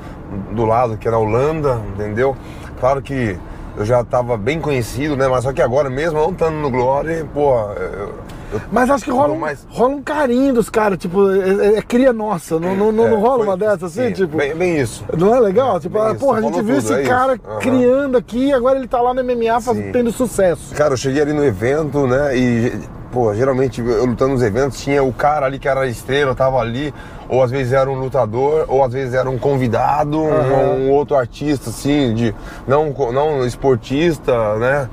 no, do lado, que é na Holanda, entendeu? Claro que eu já tava bem conhecido, né? Mas só que agora mesmo, não estando no Glory, pô, eu, eu Mas acho que rola um, rola um carinho dos caras, tipo, é, é cria nossa, não, não, não, é, rola foi- uma dessa assim, sim, tipo. Bem, bem isso. Não é legal? Tipo, ah, porra, a gente viu tudo, esse é cara. Aham. criando aqui, agora ele tá lá no MMA faz- Sim. tendo sucesso. Cara, eu cheguei ali no evento, né? E, pô, geralmente eu lutando nos eventos, tinha o cara ali que era estrela, tava ali, ou às vezes era um lutador, ou às vezes era um convidado, um- Aham. um, outro artista, assim, de não, não esportista, né?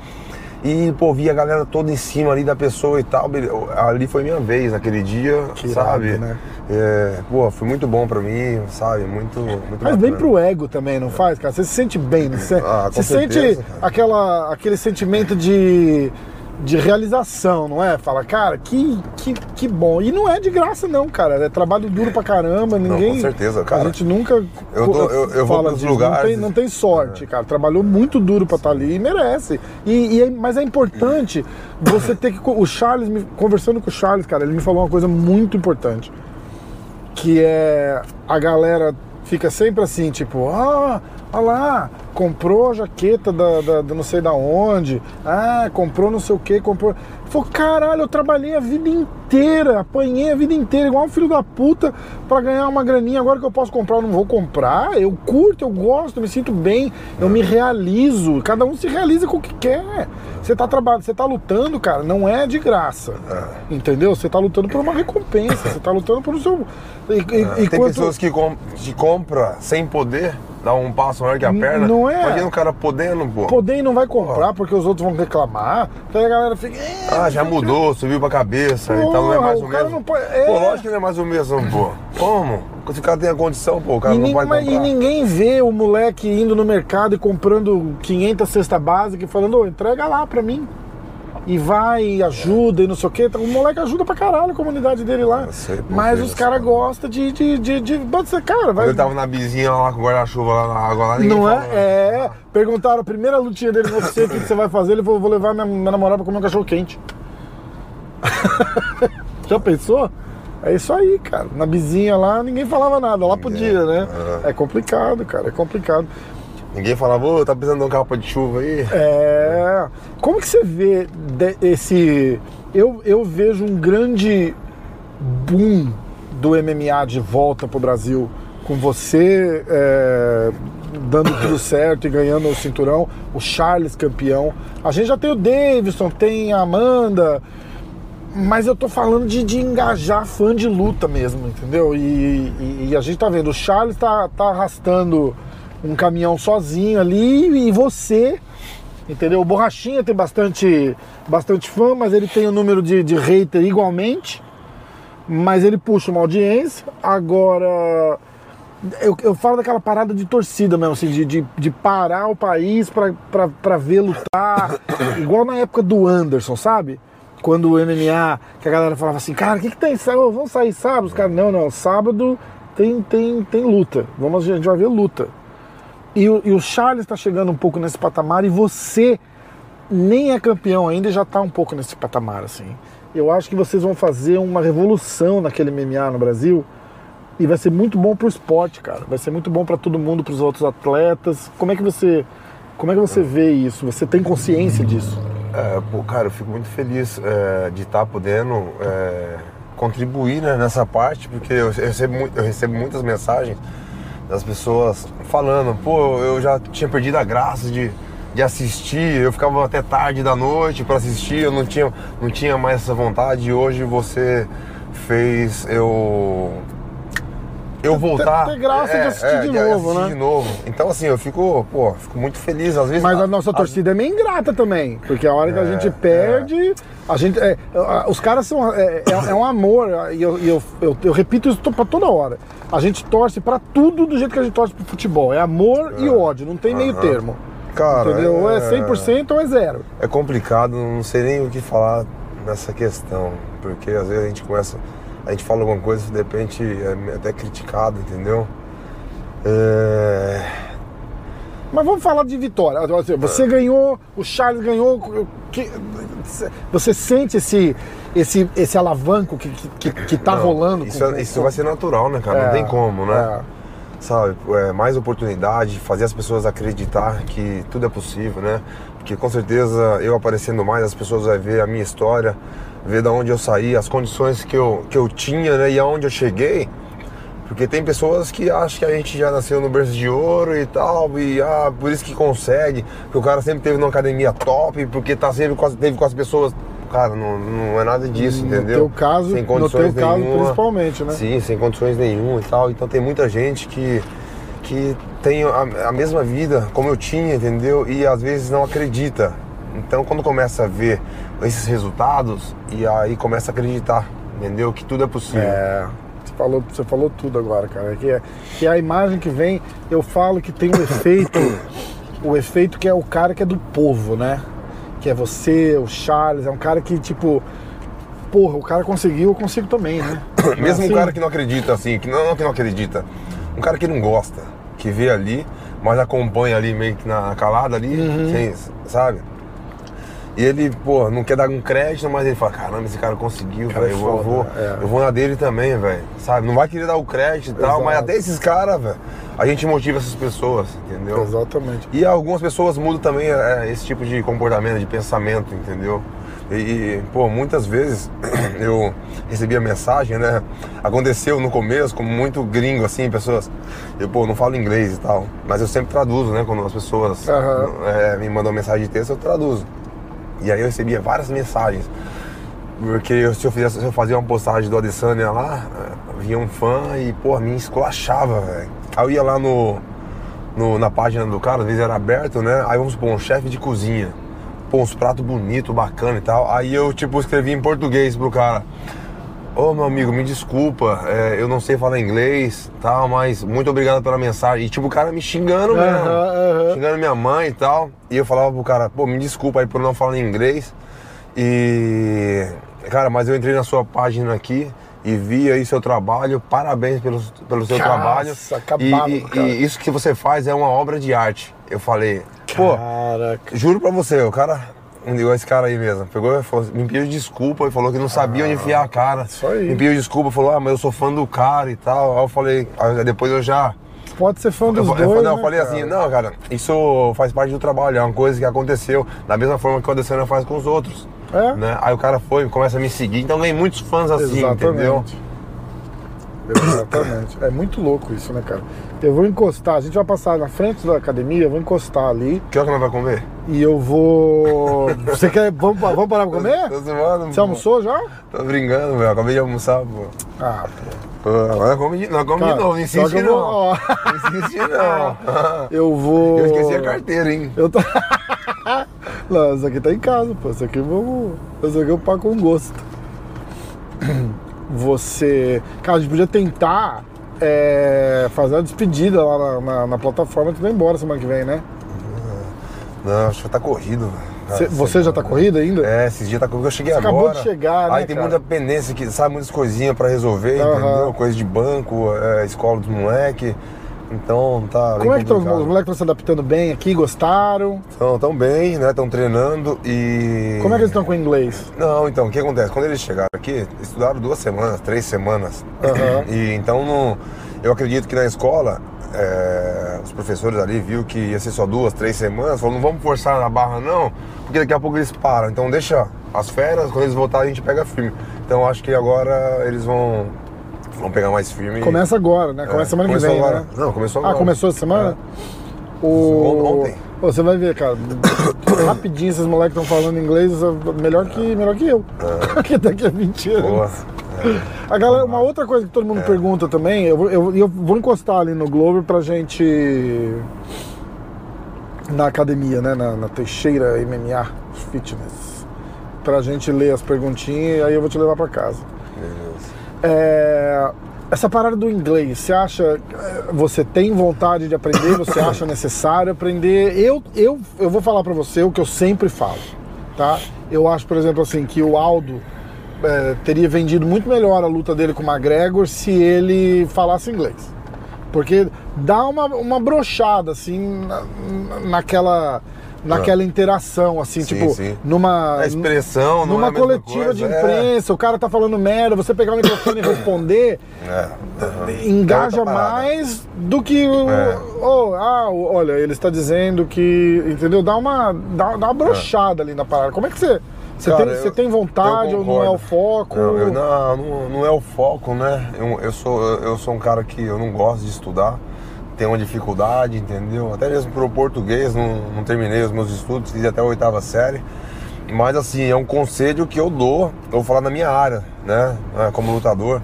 E, pô, vi a galera toda em cima ali da pessoa e tal. Ali foi minha vez naquele dia, Que irado, sabe? né? É, pô, foi muito bom pra mim, sabe? Muito, muito bem bacana. pro ego também, não faz, cara? Você se sente bem, né? Você, Ah, você sente certeza, cara. aquela, aquele sentimento de, de realização, não é? Fala, cara, que, que, que bom. E não é de graça, não, cara. É trabalho duro pra caramba. Ninguém. com certeza, cara. A gente nunca Eu eu- eu vou fala pros disso. lugares- É. Não tem, não tem sorte, cara. Trabalhou muito duro pra estar ali e merece. E, e é- mas é importante você ter que. O Charles, me- conversando com o Charles, cara, ele me falou uma coisa muito importante que é a galera fica sempre assim, tipo, ah, olha lá, comprou a jaqueta da, da, da não sei da onde, ah, comprou não sei o que, comprou. Falei, caralho, eu trabalhei a vida inteira, apanhei a vida inteira, igual um filho da puta, pra ganhar uma graninha, agora que eu posso comprar, eu não vou comprar, eu curto, eu gosto, me sinto bem, eu me realizo, cada um se realiza com o que quer. Você tá trabalhando, você tá lutando, cara, não é de graça. Entendeu? Você tá lutando por uma recompensa, você tá lutando por o seu. E, e- e Tem pessoas que, com, que compra sem poder, dá um passo maior que a perna. não é. Imagina o cara podendo, pô. Poder e não vai comprar porque os outros vão reclamar. Então a galera fica. "É, Ah, já mudou, subiu pra cabeça, então não é Porra, mais o o, cara mesmo. não pode- é. Pô, lógico que não é mais o mesmo, pô. Como? Se o cara tem a condição, pô, o cara E, não mas- comprar. e ninguém vê o moleque indo no mercado e comprando 500 cesta básica e falando, ô, entrega lá pra mim. E vai, e ajuda e não sei o quê. Então, O moleque ajuda pra caralho a comunidade dele lá. Eu sei, pô, Mas os caras gostam de, de, de, de, Cara, vai. Ele tava na bizinha lá com o guarda-chuva lá na água lá, Não é? É. Perguntaram a primeira lutinha dele, você, o que, que você vai fazer? Ele falou, vou levar minha, minha namorada pra comer um cachorro quente. Já pensou? É isso aí, cara. Na bizinha lá, ninguém falava nada. Lá podia, né? É complicado, cara. É complicado. Ninguém falava, ô, tá precisando de um capa de chuva aí. É. Como que você vê esse. Eu, eu vejo um grande boom do MMA de volta pro Brasil, com você é, dando tudo certo e ganhando o cinturão, o Charles campeão. A gente já tem o Davidson, tem a Amanda, mas eu tô falando de, de engajar fã de luta mesmo, entendeu? E, e- e a gente tá vendo, o Charles tá, tá arrastando um caminhão sozinho ali e você, entendeu? O Borrachinha tem bastante, bastante fã, mas ele tem o número de, de hater igualmente, mas ele puxa uma audiência. Agora, eu, eu falo daquela parada de torcida mesmo, assim, de, de, de parar o país pra ver lutar, igual na época do Anderson, sabe? Quando o MMA, que a galera falava assim, cara, o que, que tem? sábado? Vamos sair sábado? Os caras, não, não, sábado tem, tem, tem luta. Vamos, a gente vai ver luta. E, o- e o Charles está chegando um pouco nesse patamar e você nem é campeão ainda e já está um pouco nesse patamar, assim. Eu acho que vocês vão fazer uma revolução naquele MMA no Brasil e vai ser muito bom pro esporte, cara. Vai ser muito bom para todo mundo, para os outros atletas. Como é que você, como é que você vê isso? Você tem consciência disso? É, pô, cara, eu fico muito feliz é, de estar podendo é, contribuir né, nessa parte, porque eu recebo, eu recebo muitas mensagens das pessoas falando, pô, eu já tinha perdido a graça de, de assistir, eu ficava até tarde da noite para assistir, eu não tinha, não tinha mais essa vontade e hoje você fez eu eu voltar ter graça de assistir de novo, assistir né? de novo. Então assim, eu fico, pô, fico muito feliz às vezes. Mas a nossa torcida é meio ingrata também, porque a hora que a gente perde, a gente, é, é, os caras são é, é- é um amor e eu, eu, eu, eu repito isso pra toda hora. A gente torce pra tudo do jeito que a gente torce pro futebol. É amor e ódio, não tem meio termo. Cara, entendeu? Ou é é- 100% ou é zero. É complicado, não sei nem o que falar nessa questão, porque às vezes a gente começa, a gente fala alguma coisa de repente é até criticado, entendeu? É... Mas vamos falar de vitória. Assim, Você ganhou, o Charles ganhou. você sente esse, esse, esse alavanco que, que, que tá Não, rolando? Isso, com- é- isso com- vai ser natural, né, cara? É, não tem como, né? é. Sabe, é, mais oportunidade, fazer as pessoas acreditar que tudo é possível, né? Porque com certeza eu aparecendo mais, as pessoas vão ver a minha história, ver da onde eu saí, as condições que eu, que eu tinha, né? E aonde eu cheguei. Porque tem pessoas que acham que a gente já nasceu no berço de ouro e tal, e ah, por isso que consegue, que o cara sempre teve numa academia top, porque tá sempre com as, teve com as pessoas. Cara, não, não é nada disso, No entendeu? teu caso, sem no condições teu caso nenhuma. principalmente, né? Sim, sem condições nenhuma e tal. Então tem muita gente que, que tem a, a mesma vida como eu tinha, entendeu? E às vezes não acredita Então quando começa a ver esses resultados, e aí começa a acreditar, entendeu? Que tudo é possível. É, você falou, você falou tudo agora, cara. Que é, que é a imagem que vem, eu falo que tem um efeito, o efeito que é o cara que é do povo, né? Que é você, o Charles, é um cara que, tipo, porra, o cara conseguiu, eu consigo também, né? Mesmo Assim, um cara que não acredita, assim, que não, não que não acredita, um cara que não gosta, que vê ali, mas acompanha ali meio que na calada ali, Uhum. sem- sabe? E ele, pô, não quer dar um crédito, mas ele fala, caramba, esse cara conseguiu, Cara velho. Eu, vou- eu vou, é. eu vou na dele também, velho. Sabe? Não vai querer dar o crédito e tal, mas até esses caras, velho, a gente motiva essas pessoas, entendeu? Exatamente. E algumas pessoas mudam também é, esse tipo de comportamento, de pensamento, entendeu? E, e, pô, muitas vezes eu recebia mensagem, né? Aconteceu no começo, como muito gringo, assim, pessoas. Eu, pô, não falo inglês e tal, mas eu sempre traduzo, né? Quando as pessoas Aham. é, me mandam mensagem de texto, eu traduzo. E aí eu recebia várias mensagens. Porque se eu, fizesse, se eu fazia uma postagem do Adesanya lá, vinha um fã e, pô, me esculachava, velho. Aí eu ia lá no, no- na página do cara, às vezes era aberto, né? Aí vamos supor, um chefe de cozinha. Pô, uns pratos bonitos, bacana e tal. Aí eu, tipo, escrevi em português pro cara. Ô, meu amigo, me desculpa, é, eu não sei falar inglês tal, mas muito obrigado pela mensagem. E, tipo, o cara me xingando mesmo. Aham, aham. Xingando minha mãe e tal. E eu falava pro cara, pô, me desculpa aí por não falar inglês. E. Cara, mas eu entrei na sua página aqui e vi aí seu trabalho. Parabéns pelo, pelo seu Nossa, trabalho. acabado, e, e- cara. e isso que você faz é uma obra de arte. Eu falei, pô, Caraca. juro pra você, o cara. Igual esse cara aí mesmo. Pegou e falou, me pediu desculpa e falou que não sabia onde enfiar a cara. Ah, isso aí. Me pediu desculpa, falou, ah, mas eu sou fã do cara e tal. Aí eu falei, aí depois eu já. Pode ser fã Eu, dos eu, dois, falei- eu né, falei cara? assim, não, cara, isso faz parte do trabalho, é uma coisa que aconteceu da mesma forma que o Adesanya faz com os outros. É? Né? Aí o cara foi, começa a me seguir, então ganhei muitos fãs assim, entendeu? Exatamente. É muito louco isso, né, cara? Eu vou encostar, a gente vai passar na frente da academia, eu vou encostar ali Que hora que nós vamos comer? e eu vou. Você quer. Vamos, vamos parar pra comer? Tô zoando, Você pô. almoçou já? Tô brincando, velho. Acabei de almoçar, pô. Ah, pô. Agora come de, não, come Cara, de novo, não insiste eu vou- não. Não insiste não. eu vou. Eu esqueci a carteira, hein? Eu tô... Não, isso aqui tá em casa, pô. Isso aqui vamos. Isso aqui eu pago com gosto. Você. Cara, a gente podia tentar é, fazer uma despedida lá na, na- na plataforma que vai embora semana que vem, né? Não, acho que tá corrido, velho. Cê- você já tá corrida ainda? É, esses dias tá corrido, eu cheguei Você agora. acabou de chegar, né, Aí tem cara? muita pendência, que, sabe, muitas coisinhas pra resolver, Aham. entendeu? Coisa de banco, é, escola dos moleque. Então tá Como é que estão os moleques estão se adaptando bem aqui? Gostaram? Estão tão bem, né? Estão treinando e. Como é que eles estão com o inglês? Não, então, o que acontece? Quando eles chegaram aqui, estudaram duas semanas, três semanas. Aham. E então não, eu acredito que na escola é, os professores ali viu que ia ser só duas, três semanas, falaram, não vamos forçar na barra não, porque daqui a pouco eles param. Então deixa as férias, quando eles voltarem a gente pega firme. Então acho que agora eles vão, vão pegar mais firme. Começa agora, né? Começa É, semana que vem, agora. né? Não, começou Ah, agora. começou essa semana? O... On- ontem. Pô, Você vai ver, cara. Rapidinho esses moleques estão falando inglês é melhor que, melhor que eu. que daqui a 20 anos. É. Boa. A galera, uma outra coisa que todo É. mundo pergunta também, eu, vou- eu, eu vou encostar ali no Globo pra gente. Na academia, né? Na, na Teixeira MMA Fitness. Pra gente ler as perguntinhas e aí eu vou te levar pra casa. É, essa parada do inglês, você acha. é, Você tem vontade de aprender? Você acha necessário aprender? Eu, eu, eu vou falar pra você o que eu sempre falo, tá? Eu acho, por exemplo, assim, que o Aldo é, teria vendido muito melhor a luta dele com o McGregor se ele falasse inglês. Porque dá uma, uma brochada, assim, na- naquela. Naquela interação, assim. Sim, tipo, sim. numa. A expressão numa é coletiva coisa, de é. imprensa, o cara tá falando merda, você pegar o microfone e responder, É. engaja É mais do que o. É. oh, ah, olha, ele está dizendo que. Entendeu? Dá uma, dá, dá uma brochada ali na parada. Como é que você. Você, Cara, tem, eu- você tem vontade eu ou não é o foco? Não, eu- não, não, não é o foco, né? Eu, eu sou, eu sou um cara que eu não gosto de estudar, tenho uma dificuldade, entendeu? Até mesmo pro português, não, não terminei os meus estudos, fiz até a oitava série. Mas assim, é um conselho que eu dou, eu vou falar na minha área, né? É, Como lutador,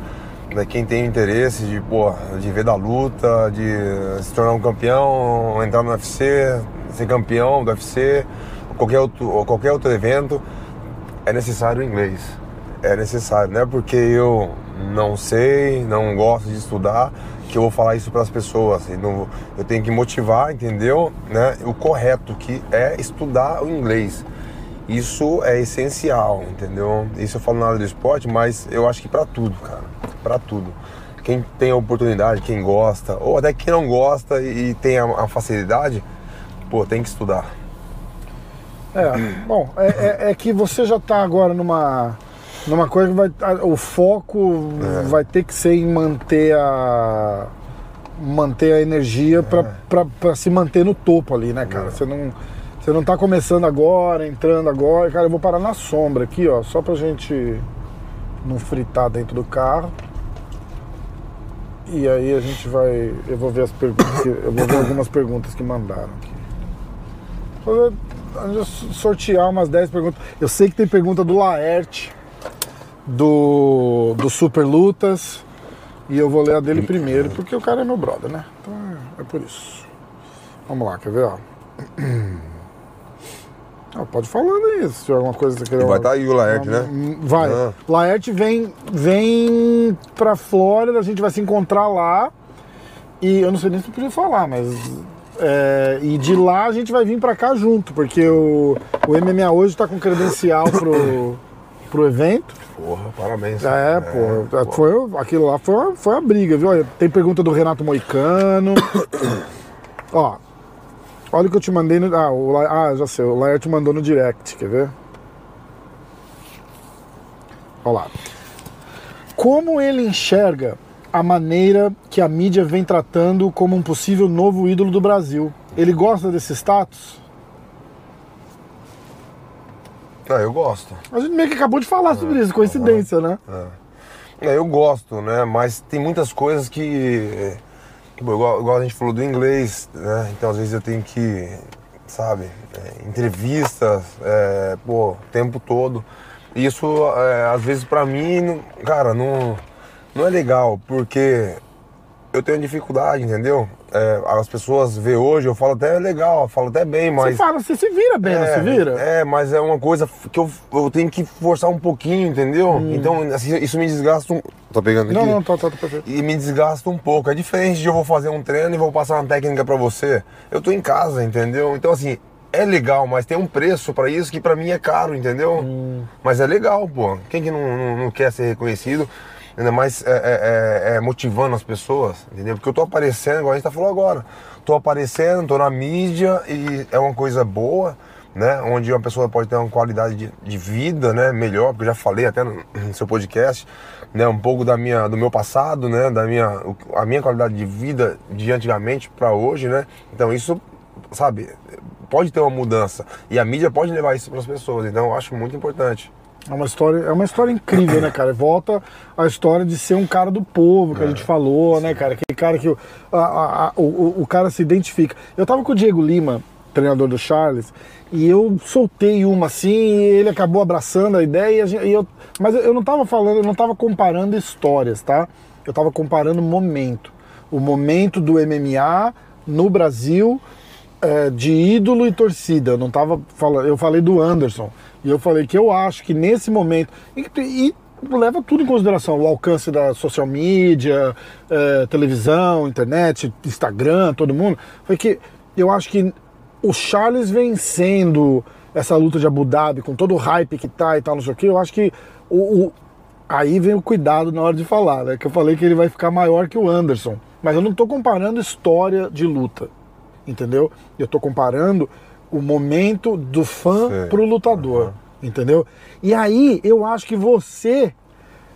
né? quem tem interesse de, pô, de ver da luta, de se tornar um campeão, entrar no UFC, ser campeão do UFC, qualquer outro, ou qualquer outro evento, é necessário o inglês. É necessário, não é porque eu não sei, não gosto de estudar, que eu vou falar isso para as pessoas. Então, eu tenho que motivar, entendeu? Né? O correto, que é estudar o inglês. Isso é essencial, entendeu? Isso eu falo na área do esporte, mas eu acho que para tudo, cara. Para tudo. Quem tem a oportunidade, quem gosta, ou até quem não gosta e tem a, a facilidade, pô, tem que estudar. É, bom, é, é, é que você já está agora numa, numa coisa que vai. O foco É. vai ter que ser em manter a. manter a energia para se manter no topo ali, né, cara? É. Você não. Você não tá começando agora, entrando agora. Cara, eu vou parar na sombra aqui, ó, só pra gente não fritar dentro do carro. E aí a gente vai. Eu vou ver as perguntas. Eu vou ver algumas perguntas que mandaram aqui. Vou sortear umas 10 perguntas. Eu sei que tem pergunta do Laerte, do, do Super Lutas. E eu vou ler a dele primeiro, porque o cara é meu brother, né? Então é, é por isso. Vamos lá, quer ver? Ó. Ah, pode falando aí, se tiver alguma coisa que queira. Vai estar aí o Laerte, né? Vai. Ah. Laerte vem, vem pra Flórida, a gente vai se encontrar lá. E eu não sei nem se eu podia falar, mas. é, e de lá a gente vai vir pra cá junto, porque o, o MMA hoje tá com credencial pro, pro evento. Porra, parabéns. É, pô, Foi, aquilo lá foi, uma- foi a briga, viu? Olha, Tem pergunta do Renato Moicano. Ó, olha o que eu te mandei no. Ah, o, ah, já sei, o Laerte mandou no direct, quer ver? Olha lá. Como ele enxerga a maneira que a mídia vem tratando como um possível novo ídolo do Brasil? Ele gosta desse status? Ah, eu gosto. A gente meio que acabou de falar sobre isso, coincidência, né? É, eu gosto, né? Mas tem muitas coisas que. que, pô, igual, igual a gente falou do inglês, né? Então às vezes eu tenho que, sabe, é, entrevistas, é, pô, o tempo todo. Isso, é, às vezes, pra mim, não- cara, não, não é legal, porque eu tenho dificuldade, entendeu? É, as pessoas vê hoje, eu falo até legal, eu falo até bem, mas. Você fala, você se vira bem, não se vira? É, mas é uma coisa que eu, eu tenho que forçar um pouquinho, entendeu? Então, assim, isso me desgasta um. Tá pegando aqui? Hum. Não, não, tá, tá, tá perfeito. E me desgasta um pouco. É diferente de eu vou fazer um treino e vou passar uma técnica pra você. Eu tô em casa, entendeu? Então, assim, é legal, mas tem um preço pra isso que pra mim é caro, entendeu? Hum. Mas é legal, pô. Quem que não, não, não quer ser reconhecido? Ainda mais é, é- é- é motivando as pessoas, entendeu? Porque eu tô aparecendo, igual a gente tá falando agora. Tô aparecendo, tô na mídia e é uma coisa boa, né? Onde uma pessoa pode ter uma qualidade de, de vida, né? Melhor, porque eu já falei até no, no seu podcast, né? Um pouco da minha, do meu passado, né? Da minha, a minha qualidade de vida de antigamente para hoje, né? Então isso, sabe, pode ter uma mudança. E a mídia pode levar isso para as pessoas. Então eu acho muito importante. É uma história, é uma história incrível, né, cara? Volta a história de ser um cara do povo, que a gente falou, né, cara? Aquele cara que o, a- a- a- o, o- cara se identifica. Eu tava com o Diego Lima, treinador do Charles, e eu soltei uma assim, e ele acabou abraçando a ideia, e eu, mas eu não tava falando, eu não tava comparando histórias, tá? Eu tava comparando momento. O momento do MMA no Brasil é, de ídolo e torcida. Eu não tava falando, eu falei do Anderson. E eu falei que eu acho que nesse momento. E, e leva tudo em consideração, o alcance da social media, é, televisão, internet, Instagram, todo mundo. Foi que eu acho que o Charles vencendo essa luta de Abu Dhabi, com todo o hype que tá e tal, não sei o que, eu acho que o- o, Aí vem o cuidado na hora de falar, né? Que eu falei que ele vai ficar maior que o Anderson. Mas eu não tô comparando história de luta, entendeu? Eu tô comparando o momento do fã Sei. pro lutador, entendeu? E aí eu acho que você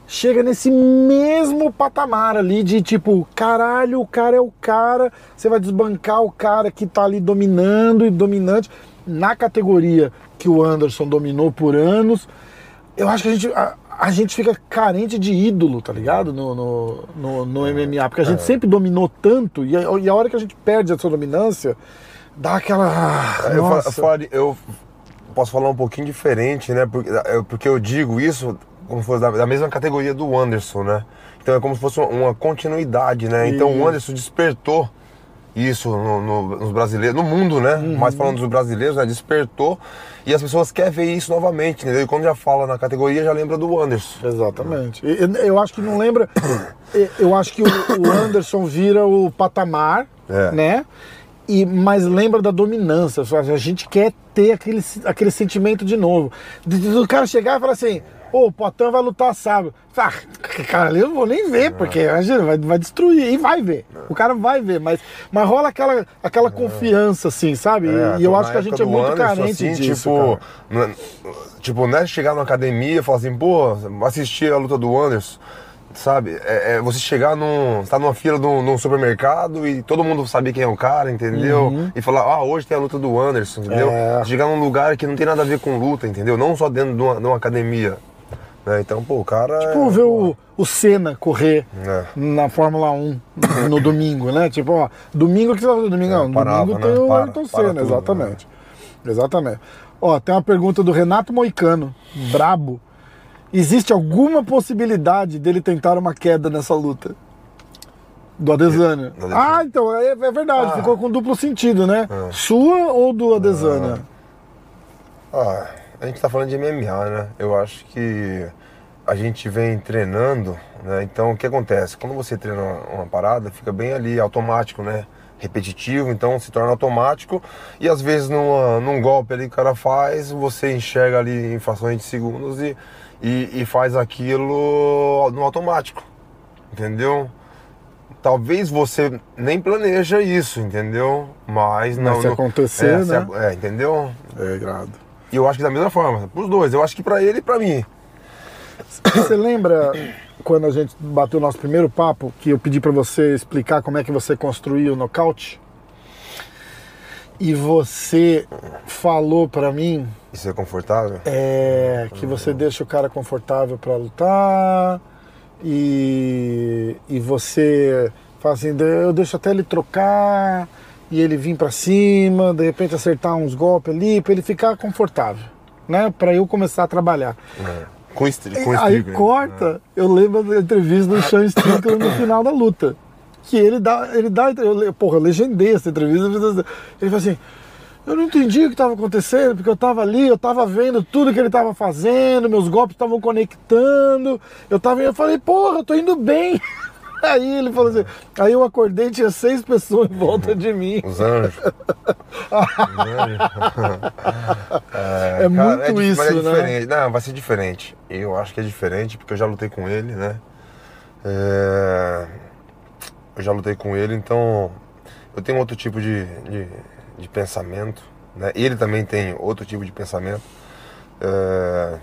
chega nesse mesmo patamar ali de tipo, caralho, o cara é o cara, você vai desbancar o cara que tá ali dominando e dominante na categoria que o Anderson dominou por anos. Eu acho que a gente, a, a gente fica carente de ídolo, tá ligado? No, no, no, no MMA, porque a gente sempre dominou tanto e a, e a hora que a gente perde essa dominância, dá aquela. Eu, fa- nossa. eu posso falar um pouquinho diferente, né? Porque, eu- porque eu digo isso como se fosse da, da mesma categoria do Anderson, né? Então é como se fosse uma, continuidade, né? Então Isso. o Anderson despertou isso no- no- nos brasileiros, no mundo, né? Uhum. Mas falando dos brasileiros, né? Despertou e as pessoas querem ver isso novamente, entendeu? E quando já fala na categoria, já lembra do Anderson. Exatamente. E- Eu, acho que não lembra. eu- Eu acho que o, o Anderson vira o patamar, É. né? E, mas lembra da dominância. A gente quer ter aquele, aquele sentimento de novo. Do cara chegar e falar assim: Ô, o Potan vai lutar sábado. Ah, cara, eu não vou nem ver, porque imagina, vai, vai destruir. E vai ver. O cara vai ver. Mas, mas rola aquela, aquela confiança, assim, sabe? É, e eu acho que a gente é muito Anderson, carente assim, disso. Tipo, cara. é- tipo, não é chegar na academia e falar assim, pô, assistir a luta do Anderson. Sabe? É, é você chegar num. Você tá numa fila num, num supermercado e todo mundo sabe quem é o cara, entendeu? E falar, ah, hoje tem a luta do Anderson, entendeu? Uhum. É. Chegar num lugar que não tem nada a ver com luta, entendeu? Não só dentro de uma, de uma academia. né? Então, pô, o cara. Tipo, é, ver o, o Senna correr É. na Fórmula 1 no domingo, né? Tipo, ó, domingo que você vai fazer? Domingo, não, parava, domingo né? tem o Ayrton Senna, tudo, exatamente. Exatamente. Ó, tem uma pergunta do Renato Moicano, brabo. Existe alguma possibilidade dele tentar uma queda nessa luta? Do Adesanya. Ah, então, é, é verdade, Ah. ficou com duplo sentido, né? É. Sua ou do Adesanya? Ah, a gente tá falando de MMA, né? Eu acho que a gente vem treinando, né? Então o que acontece? Quando você treina uma, uma parada, fica bem ali automático, né? Repetitivo, então se torna automático e às vezes numa, num golpe ali que o cara faz, você enxerga ali em frações de segundos e, e, e faz aquilo no automático, entendeu? Talvez você nem planeja isso, entendeu? Mas não. se não- acontecer, é, se né? a- é, entendeu? É, grado. E eu acho que da mesma forma, pros dois. Eu acho que pra ele e pra mim. Você lembra quando a gente bateu o nosso primeiro papo, que eu pedi pra você explicar como é que você construía o nocaute? E você falou pra mim Isso é confortável? é, que você deixa o cara confortável pra lutar e, e você fala assim, eu deixo até ele trocar e ele vir pra cima, de repente acertar uns golpes ali pra ele ficar confortável, né? Para eu começar a trabalhar. Com, estri com Aí Strickland, corta, eu lembro da entrevista do Sean Strickland no final da luta. Que ele dá, ele dá, eu, porra, eu legendei essa entrevista. Ele falou assim: eu não entendi o que estava acontecendo, porque eu estava ali, eu estava vendo tudo que ele estava fazendo, meus golpes estavam conectando, eu tava, eu falei, porra, eu tô indo bem. Aí ele falou assim, aí eu acordei tinha seis pessoas em volta de mim. Os anjos. Os anjos. É muito dif- isso, mas é né? diferente. Não, vai ser diferente. Eu acho que é diferente, porque eu já lutei com ele, né? É, Eu já lutei com ele, então eu tenho outro tipo de, de, de pensamento. Né? Ele também tem outro tipo de pensamento. É,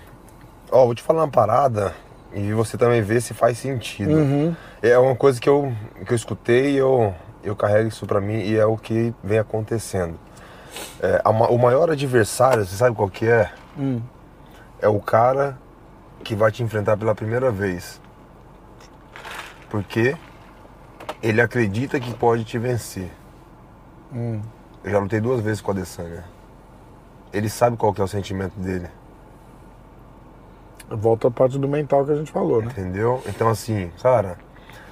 Ó, vou te falar uma parada e você também vê se faz sentido. Uhum. É uma coisa que eu, que eu escutei e eu, eu carrego isso pra mim e é o que vem acontecendo. É, a o maior adversário, você sabe qual que é? Hum. É o cara que vai te enfrentar pela primeira vez. Porque ele acredita que pode te vencer. Hum. Eu já lutei duas vezes com a Adesanya. Ele sabe qual que é o sentimento dele. Volta a parte do mental que a gente falou, né? Entendeu? Então assim, cara,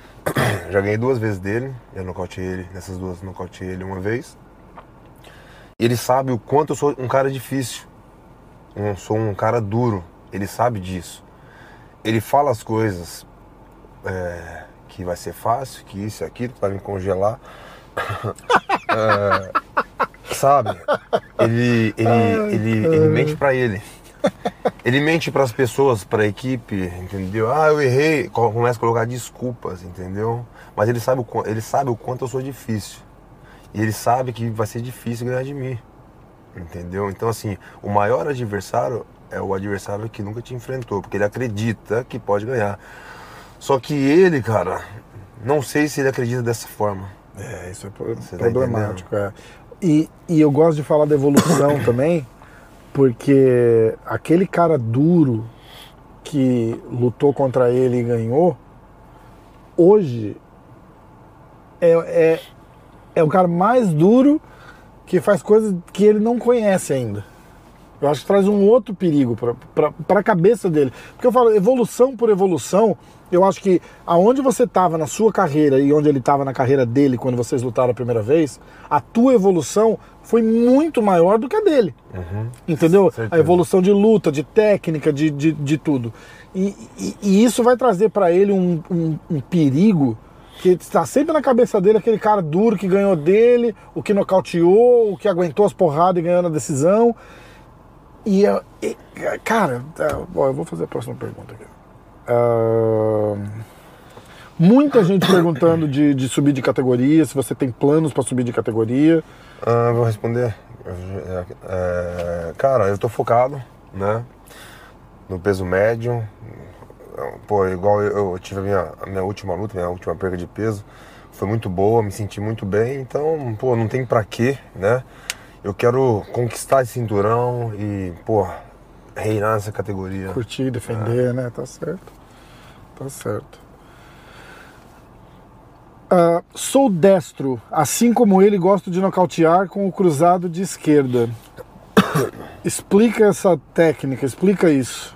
já ganhei duas vezes dele, já nocauteei ele, nessas duas nocauteei ele uma vez. Ele sabe o quanto eu sou um cara difícil. Eu sou um cara duro. Ele sabe disso. Ele fala as coisas é, que vai ser fácil, que isso e aquilo, vai me congelar. É, sabe? Ele, ele, ele, ele mente pra ele. Ele mente para as pessoas, para a equipe, entendeu? Ah, eu errei, Co- começa a colocar desculpas, entendeu? Mas ele sabe, o, ele sabe o quanto eu sou difícil. E ele sabe que vai ser difícil ganhar de mim. Entendeu? Então, assim, o maior adversário é o adversário que nunca te enfrentou, porque ele acredita que pode ganhar. Só que ele, cara, não sei se ele acredita dessa forma. É, isso é Você tá problemático. é. E, e eu gosto de falar da evolução também, porque aquele cara duro que lutou contra ele e ganhou, hoje é, é, é o cara mais duro que faz coisas que ele não conhece ainda. Eu acho que traz um outro perigo para a cabeça dele. Porque eu falo, evolução por evolução, eu acho que aonde você estava na sua carreira e onde ele estava na carreira dele quando vocês lutaram a primeira vez, a tua evolução foi muito maior do que a dele. Uhum. Entendeu? Certeza. A evolução de luta, de técnica, de, de, de tudo. E, e, e isso vai trazer para ele um, um, um perigo que está sempre na cabeça dele aquele cara duro que ganhou dele, o que nocauteou, o que aguentou as porradas e ganhou na decisão. E, eu- e, cara, tá, bom, eu vou fazer a próxima pergunta aqui. Muita gente perguntando de, de subir de categoria, se você tem planos para subir de categoria. Ah, vou responder. É, cara, eu tô focado, né? No peso médio. Pô, igual eu, eu tive a minha, a minha última luta, minha última perda de peso. Foi muito boa, me senti muito bem. Então, pô, não tem pra quê, né? Eu quero conquistar esse cinturão e, pô, reinar nessa categoria. Curtir, defender, né? Tá certo. Tá certo. Ah, sou destro, assim como ele gosto de nocautear com o cruzado de esquerda. explica essa técnica, explica isso.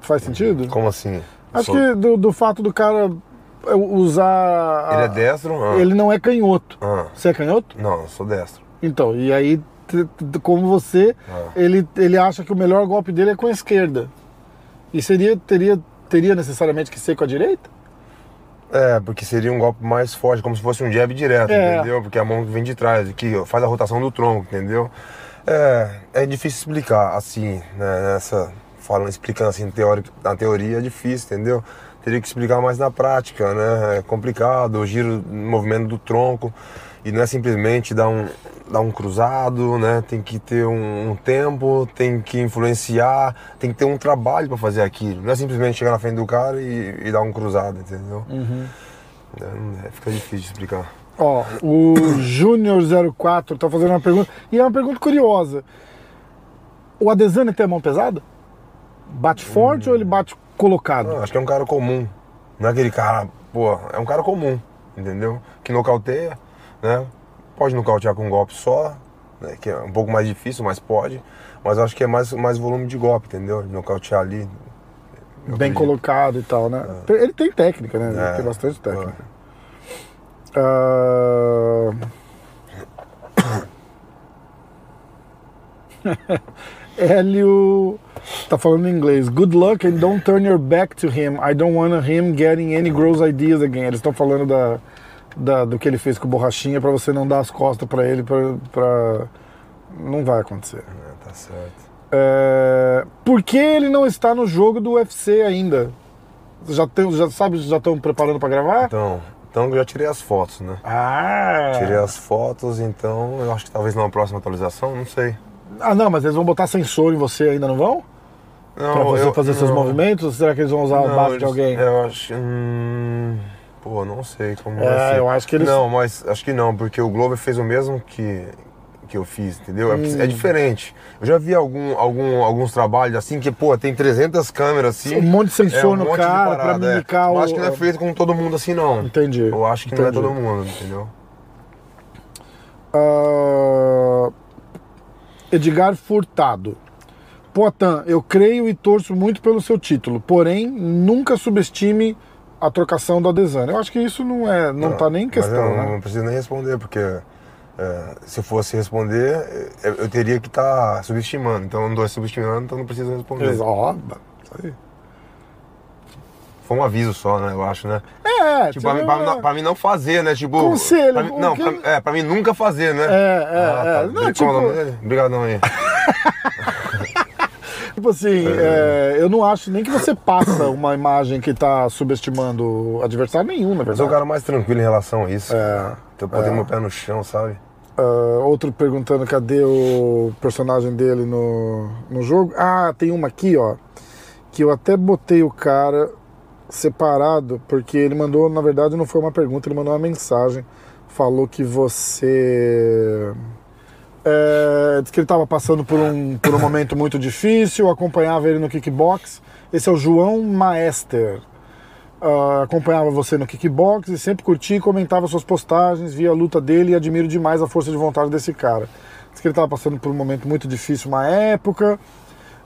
Faz sentido? Como assim? Acho Sou- que do, do fato do cara é, usar. Ele é a- destro? Ah. Ele não é canhoto. Ah. Você é canhoto? Não, eu sou destro. Então, e aí, como você, Ah. ele, ele acha que o melhor golpe dele é com a esquerda. E seria, teria, teria necessariamente que ser com a direita? É, porque seria um golpe mais forte, como se fosse um jab direto, É. entendeu? Porque a mão que vem de trás, que faz a rotação do tronco, entendeu? É, é difícil explicar assim, né, nessa, falando, explicando assim teori, na teoria é difícil, entendeu? Teria que explicar mais na prática, né? É complicado, o giro, o movimento do tronco, e não é simplesmente dar um, dar um cruzado, né? Tem que ter um, um tempo, tem que influenciar, tem que ter um trabalho para fazer aquilo. Não é simplesmente chegar na frente do cara e, e dar um cruzado, entendeu? É, não- é, fica difícil explicar. Ó, o Júnior04 tá fazendo uma pergunta, e é uma pergunta curiosa. O Adesanya tem a mão pesada? Bate forte ou ele bate colocado? Não, acho que é um cara comum. Não é aquele cara, pô, é um cara comum, entendeu? Que nocauteia, né? Pode nocautear com um golpe só, né? que é um pouco mais difícil, mas pode. Mas acho que é mais, mais volume de golpe, entendeu? De nocautear ali. Bem acredito. colocado e tal, né? Ele tem técnica, né? Ele É. tem bastante técnica. Ah, Hélio tá falando em inglês. Good luck and don't turn your back to him. I don't want him getting any gross ideas again. Eles estão falando da, da- do que ele fez com o Borrachinha pra você não dar as costas pra ele. Pra, pra- Não vai acontecer. É, tá certo. É, por que ele não está no jogo do UFC ainda? Já, tem, já sabe, já estão preparando pra gravar? Então, então eu já tirei as fotos, né? Ah! Tirei as fotos, então eu acho que talvez numa próxima atualização, não sei. Ah, não, mas eles vão botar sensor em você ainda, não vão? Não, Pra você eu- fazer seus não. movimentos? Ou será que eles vão usar a Não, base de eles- alguém? Eu acho. Hum, pô, não sei como vai É, ser. eu acho que eles. Não, mas acho que não, porque o Glover fez o mesmo que, que eu fiz, entendeu? É, Hum. é diferente. Eu já vi algum, algum, alguns trabalhos assim que, pô, tem 300 câmeras assim. Um monte de sensor é, no monte de cara é. mimicar Eu o- acho que não é feito com todo mundo assim, não. Entendi. Eu acho que não é Entendi. todo mundo, entendeu? Ah, Edgar Furtado. Poatan, eu creio e torço muito pelo seu título, porém nunca subestime a trocação do Adesanya. Eu acho que isso não é, não, tá nem em questão, eu não, né? não preciso nem responder, porque é, se eu fosse responder, eu, eu teria que estar subestimando. Então eu não estou subestimando, então não preciso responder. Ex- Ó, isso aí. Foi um aviso só, né? Eu acho, né? É, Tipo, pra, mim, pra mim não- pra mim não fazer, né? Tipo. Conselho, pra mim- não, que- pra, é, pra mim nunca fazer, né? É, é, Ah, é. tá. Não, é o tipo-? Obrigadão aí. Tipo assim, é, eu não acho nem que você passa uma imagem que tá subestimando adversário nenhum, na Eu sou o verdade. cara mais tranquilo em relação a isso. É, Então eu botei é. meu pé no chão, sabe? Ah, outro perguntando cadê o personagem dele no, no jogo. Ah, tem uma aqui, ó. Que eu até botei o cara separado, porque ele mandou, na verdade, não foi uma pergunta, ele mandou uma mensagem. Falou que você. É, disse que ele estava passando por um, por um momento muito difícil, acompanhava ele no kickbox. Esse é o João Maester. Ah, acompanhava você no kickbox e sempre curtia e comentava suas postagens, via a luta dele e admiro demais a força de vontade desse cara. disse que ele estava passando por um momento muito difícil, uma época.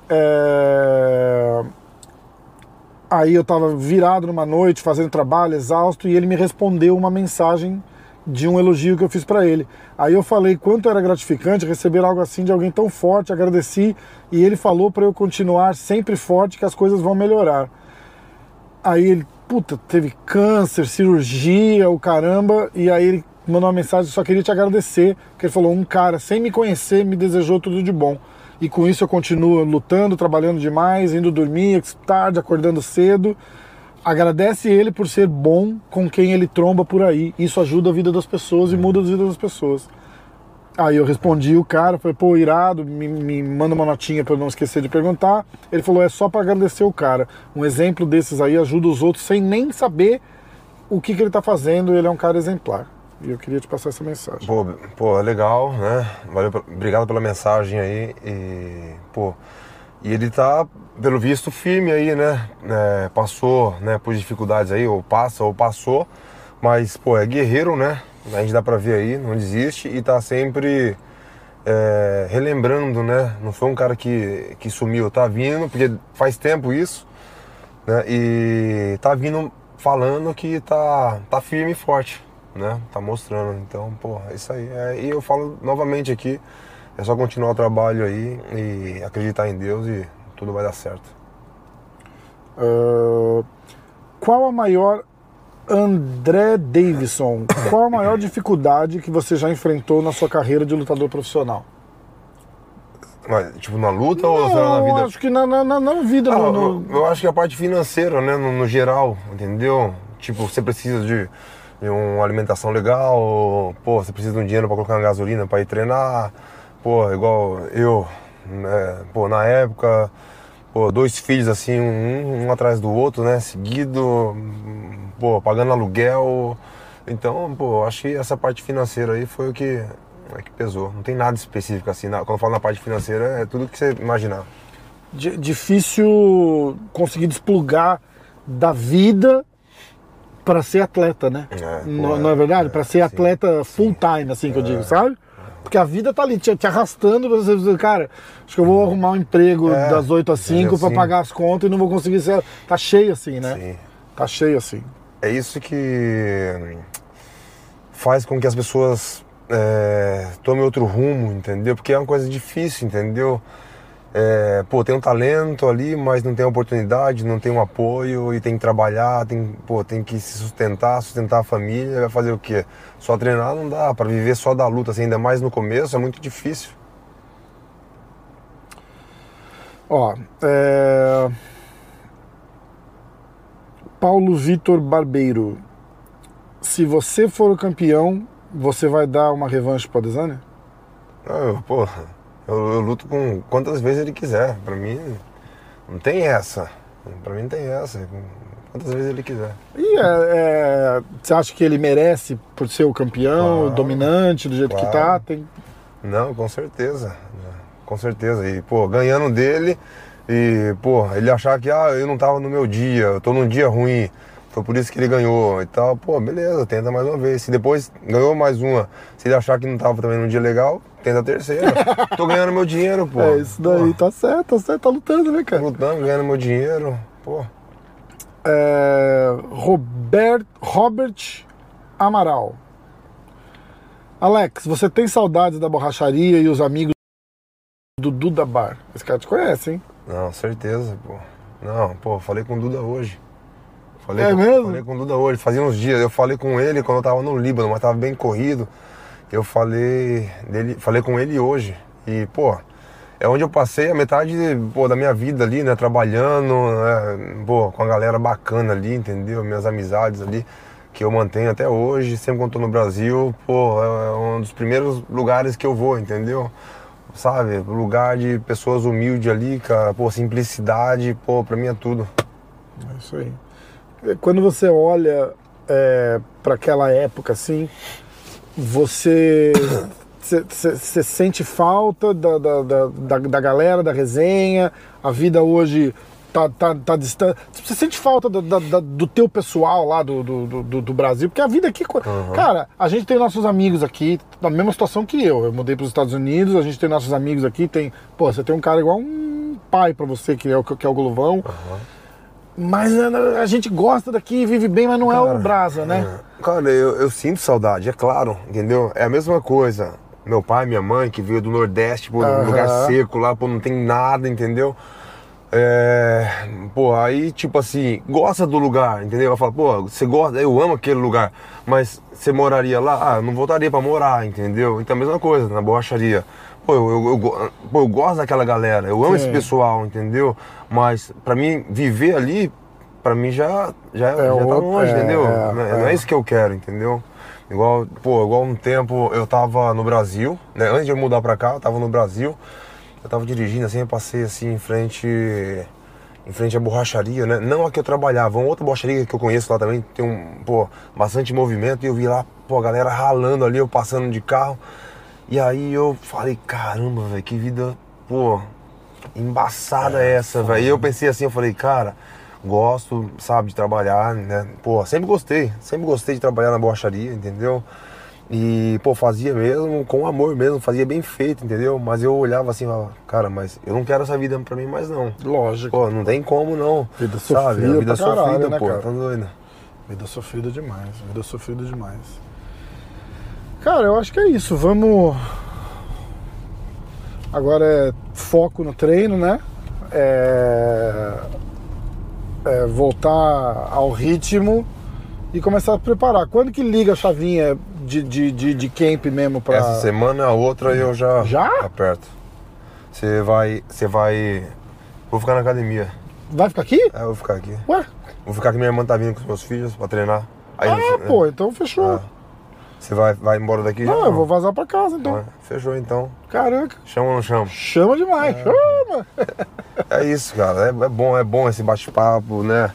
É... Aí eu estava virado numa noite, fazendo trabalho, exausto, e ele me respondeu uma mensagem de um elogio que eu fiz para ele. Aí eu falei quanto era gratificante receber algo assim de alguém tão forte, agradeci, e ele falou para eu continuar sempre forte que as coisas vão melhorar. Aí ele, puta, teve câncer, cirurgia, o caramba, e aí ele mandou uma mensagem, só queria te agradecer, porque ele falou, um cara sem me conhecer me desejou tudo de bom. E com isso eu continuo lutando, trabalhando demais, indo dormir tarde, acordando cedo. Agradece ele por ser bom com quem ele tromba por aí. Isso ajuda a vida das pessoas e muda a vida das pessoas. Aí eu respondi o cara, falei, pô, irado, me, me manda uma notinha para eu não esquecer de perguntar. Ele falou, é só para agradecer o cara. Um exemplo desses aí ajuda os outros sem nem saber o que, que ele está fazendo. Ele é um cara exemplar. E eu queria te passar essa mensagem. Pô, pô legal, né? Valeu, obrigado pela mensagem aí. E, pô, e ele tá, pelo visto, firme aí, né? É, passou né, por dificuldades aí, ou passa, ou passou. Mas, pô, é guerreiro, né? A gente dá pra ver aí, não desiste e tá sempre é, relembrando, né? Não foi um cara que, que sumiu, tá vindo, porque faz tempo isso, né? E tá vindo falando que tá, tá firme e forte, né? Tá mostrando. Então, pô, é isso aí. É, e eu falo novamente aqui, é só continuar o trabalho aí e acreditar em Deus e tudo vai dar certo. Uh, qual a maior André Davidson, qual a maior dificuldade que você já enfrentou na sua carreira de lutador profissional? Mas, tipo, na luta Não, ou na vida? acho que na, na, na, vida. Ah, no, eu, no... eu acho que a parte financeira, né, no, no geral, entendeu? Tipo, você precisa de, de uma alimentação legal, pô, você precisa de um dinheiro para colocar na gasolina para ir treinar, pô, igual eu, né, pô, na época, pô, dois filhos assim, um, um atrás do outro, né, seguido, pô, pagando aluguel. Então, pô, acho que essa parte financeira aí foi o que, é que pesou. Não tem nada específico assim. Quando eu falo na parte financeira, é tudo que você imaginar. Di- difícil conseguir desplugar da vida para ser atleta, né? É, não, pô, não é verdade? Para ser sim, atleta full time, assim que eu digo, sabe? Porque a vida tá ali te, te arrastando pra você dizer, cara, acho que eu vou arrumar um emprego É, das 8 às 5 para pagar as contas e não vou conseguir ser. Tá cheio assim, né? Sim. Tá cheio assim. É isso que faz com que as pessoas é, tomem outro rumo, entendeu? Porque é uma coisa difícil, entendeu? É, pô, tem um talento ali, mas não tem oportunidade, não tem um apoio e tem que trabalhar, tem, pô, tem que se sustentar, sustentar a família, vai fazer o quê? Só treinar não dá, para viver só da luta, assim, ainda mais no começo, é muito difícil. Ó, é... Paulo Vitor Barbeiro. Se você for o campeão, você vai dar uma revanche pro Adesanya? Ah, Eu, pô, eu, eu luto com quantas vezes ele quiser, pra mim não tem essa, pra mim não tem essa, quantas vezes ele quiser. E é, é, você acha que ele merece por ser o campeão, Claro, dominante, do jeito que tá? claro. Tem... Não, com certeza. Com certeza. E, pô, ganhando dele e, pô, ele achar que, ah, eu não tava no meu dia, eu tô num dia ruim, foi por isso que ele ganhou e tal. Pô, beleza, tenta mais uma vez. Se depois ganhou mais uma, se ele achar que não tava também num dia legal, tenta a terceira. tô ganhando meu dinheiro, pô. É isso daí, Pô, tá certo, tá certo, tá lutando, né, tô cara? lutando, ganhando meu dinheiro, pô. É, Robert, Robert Amaral. Alex, você tem saudades da borracharia e os amigos do Duda Bar? Esse cara te conhece, hein? Não, certeza, pô. Não, pô, falei com o Duda hoje. Falei É com, mesmo? Falei com o Duda hoje, fazia uns dias. Eu falei com ele quando eu tava no Líbano, mas tava bem corrido. Eu falei dele, falei com ele hoje. E, pô, é onde eu passei a metade pô, da minha vida ali, né? Trabalhando, né, pô, com a galera bacana ali, entendeu? Minhas amizades ali, que eu mantenho até hoje. Sempre quando tô no Brasil, pô, é um dos primeiros lugares que eu vou, entendeu? Sabe? Lugar de pessoas humildes ali, cara, pô, simplicidade, pô, pra mim é tudo. É isso aí. Quando você olha é, para aquela época assim, você você sente falta da, da, da, da, galera, da resenha, a vida hoje tá, tá, tá distante. Você sente falta da- da- do teu pessoal lá do, do, do- do Brasil? Porque a vida aqui. co- Cara, a gente tem nossos amigos aqui, na mesma situação que eu. Eu mudei para os Estados Unidos, a gente tem nossos amigos aqui. Tem, pô, você tem um cara igual um pai para você, que é o, que é o Golovão. Mas a, gente gosta daqui, vive bem, mas não é o Brasa, né? Cara, eu, eu sinto saudade, é claro, entendeu? É a mesma coisa. Meu pai, minha mãe, que veio do Nordeste, pô, num lugar seco lá, pô, não tem nada, entendeu? É, pô, aí, tipo assim, gosta do lugar, entendeu? Eu falo, pô, você gosta, eu amo aquele lugar, mas você moraria lá? Ah, eu não voltaria pra morar, entendeu? Então a mesma coisa, na borracharia. Pô, eu, eu, eu eu gosto daquela galera, eu amo Sim. esse pessoal, entendeu? Mas pra mim, viver ali, pra mim já, já, já tá longe, é, entendeu? é, não, é, não é é. isso que eu quero, entendeu? Igual, pô, igual um tempo eu tava no Brasil, né? Antes de eu mudar pra cá, eu tava no Brasil. Eu tava dirigindo assim, eu passei assim em frente em frente à borracharia, né? Não a que eu trabalhava, uma outra borracharia que eu conheço lá também, tem um, pô, bastante movimento e eu vi lá, pô, a galera ralando ali, eu passando de carro. E aí eu falei, caramba, velho, que vida, pô, embaçada é essa, velho. E eu pensei assim, eu falei, cara, gosto, sabe, de trabalhar, né? Pô, sempre gostei, sempre gostei de trabalhar na borracharia, entendeu? E, pô, fazia mesmo, com amor mesmo, fazia bem feito, entendeu? Mas eu olhava assim falava, cara, mas eu não quero essa vida pra mim mais não. Lógico. Pô, não tem como não. Vida sabe? sofrida A vida pra caralho, sofrida, né, pô, cara? tá doido. Vida sofrida demais, vida sofrida demais. Cara, eu acho que é isso. Vamos. Agora é foco no treino, né? É... é voltar ao ritmo e começar a preparar. Quando que liga a chavinha de, de, de, de camp mesmo pra. Essa semana, a outra eu já, Já? aperto. Você vai, você vai... Vou ficar na academia. Vai ficar aqui? É, eu vou ficar aqui. Ué? Vou ficar que minha irmã tá vindo com os meus filhos pra treinar. Aí, Ah, né? pô, então fechou. Ah. Você vai, vai embora daqui já? Não, eu vou vazar pra casa então. Ah, Fechou então. Caraca, Chama ou não chama? chama demais. Chama! É isso, cara. É, é bom, é bom esse bate-papo, né?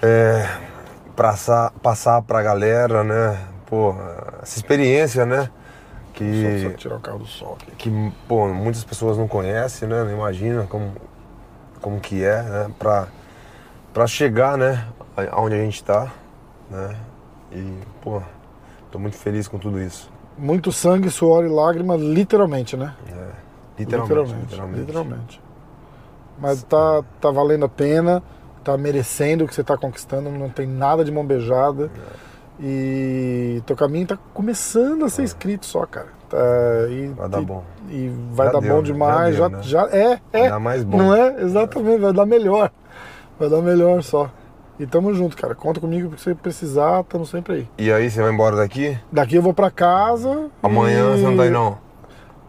É, passar, passar pra galera, né? Pô, essa experiência, né? Só, Que, só tirar o carro do sol aqui. que pô, muitas pessoas não conhecem, né? Não imaginam como, como que é, né? Pra, pra chegar, né? Aonde a gente tá, né? E, pô, tô muito feliz com tudo isso. Muito sangue, suor e lágrima, literalmente, né? Literalmente. literalmente. literalmente. Mas tá, tá valendo a pena, tá merecendo o que você tá conquistando, não tem nada de mão beijada. E teu caminho tá começando a ser escrito só, cara. Tá, e, Vai dar e- bom. E vai Já dar deu, bom né? demais. Já Já, deu, né? já, é, é. Vai dar mais bom. Não é? Exatamente, vai dar melhor. Vai dar melhor só. E tamo junto, cara. Conta comigo porque você precisar, tamo sempre aí. E aí, você vai embora daqui? Daqui eu vou pra casa. Amanhã e- você não tá aí, não?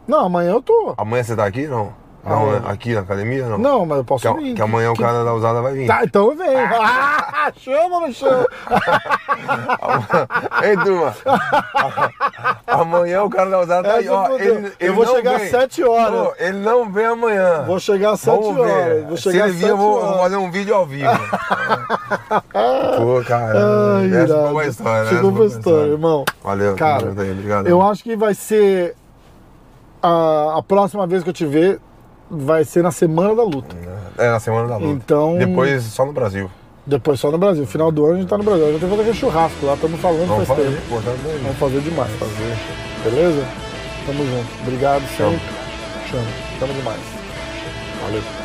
Não, amanhã eu tô. Amanhã você tá aqui, não? Não, Aonde? né? Aqui na academia, não? Não, mas eu posso Que, a- vir. que amanhã o Que- cara da usada vai vir. Tá, então eu venho. Ah, chama ou não chama? Ei, turma. amanhã o cara da usada tá aí, Essa ó. fudeu. Ele, Eu ele vou chegar às vem. sete horas. Pô, ele não vem amanhã. Vou chegar às 7 Vamos horas. ver. Vou Se chegar ele às vir, eu 7 vou, vou fazer um vídeo ao vivo. Pô, cara. Ai, essa foi uma história, né? Chegou uma história, irmão. Valeu, Cara, aí, obrigado. Eu acho que vai ser. A, a próxima vez que eu te ver vai ser na semana da luta. É, na semana da luta. Então- Depois só no Brasil. Depois só no Brasil. Final do ano a gente tá no Brasil. Gente tem que fazer aquele churrasco lá, estamos falando Vamos faz fazer, importante é Vamos fazer demais. Beleza? Tamo junto. Obrigado sempre. Chama demais. Valeu.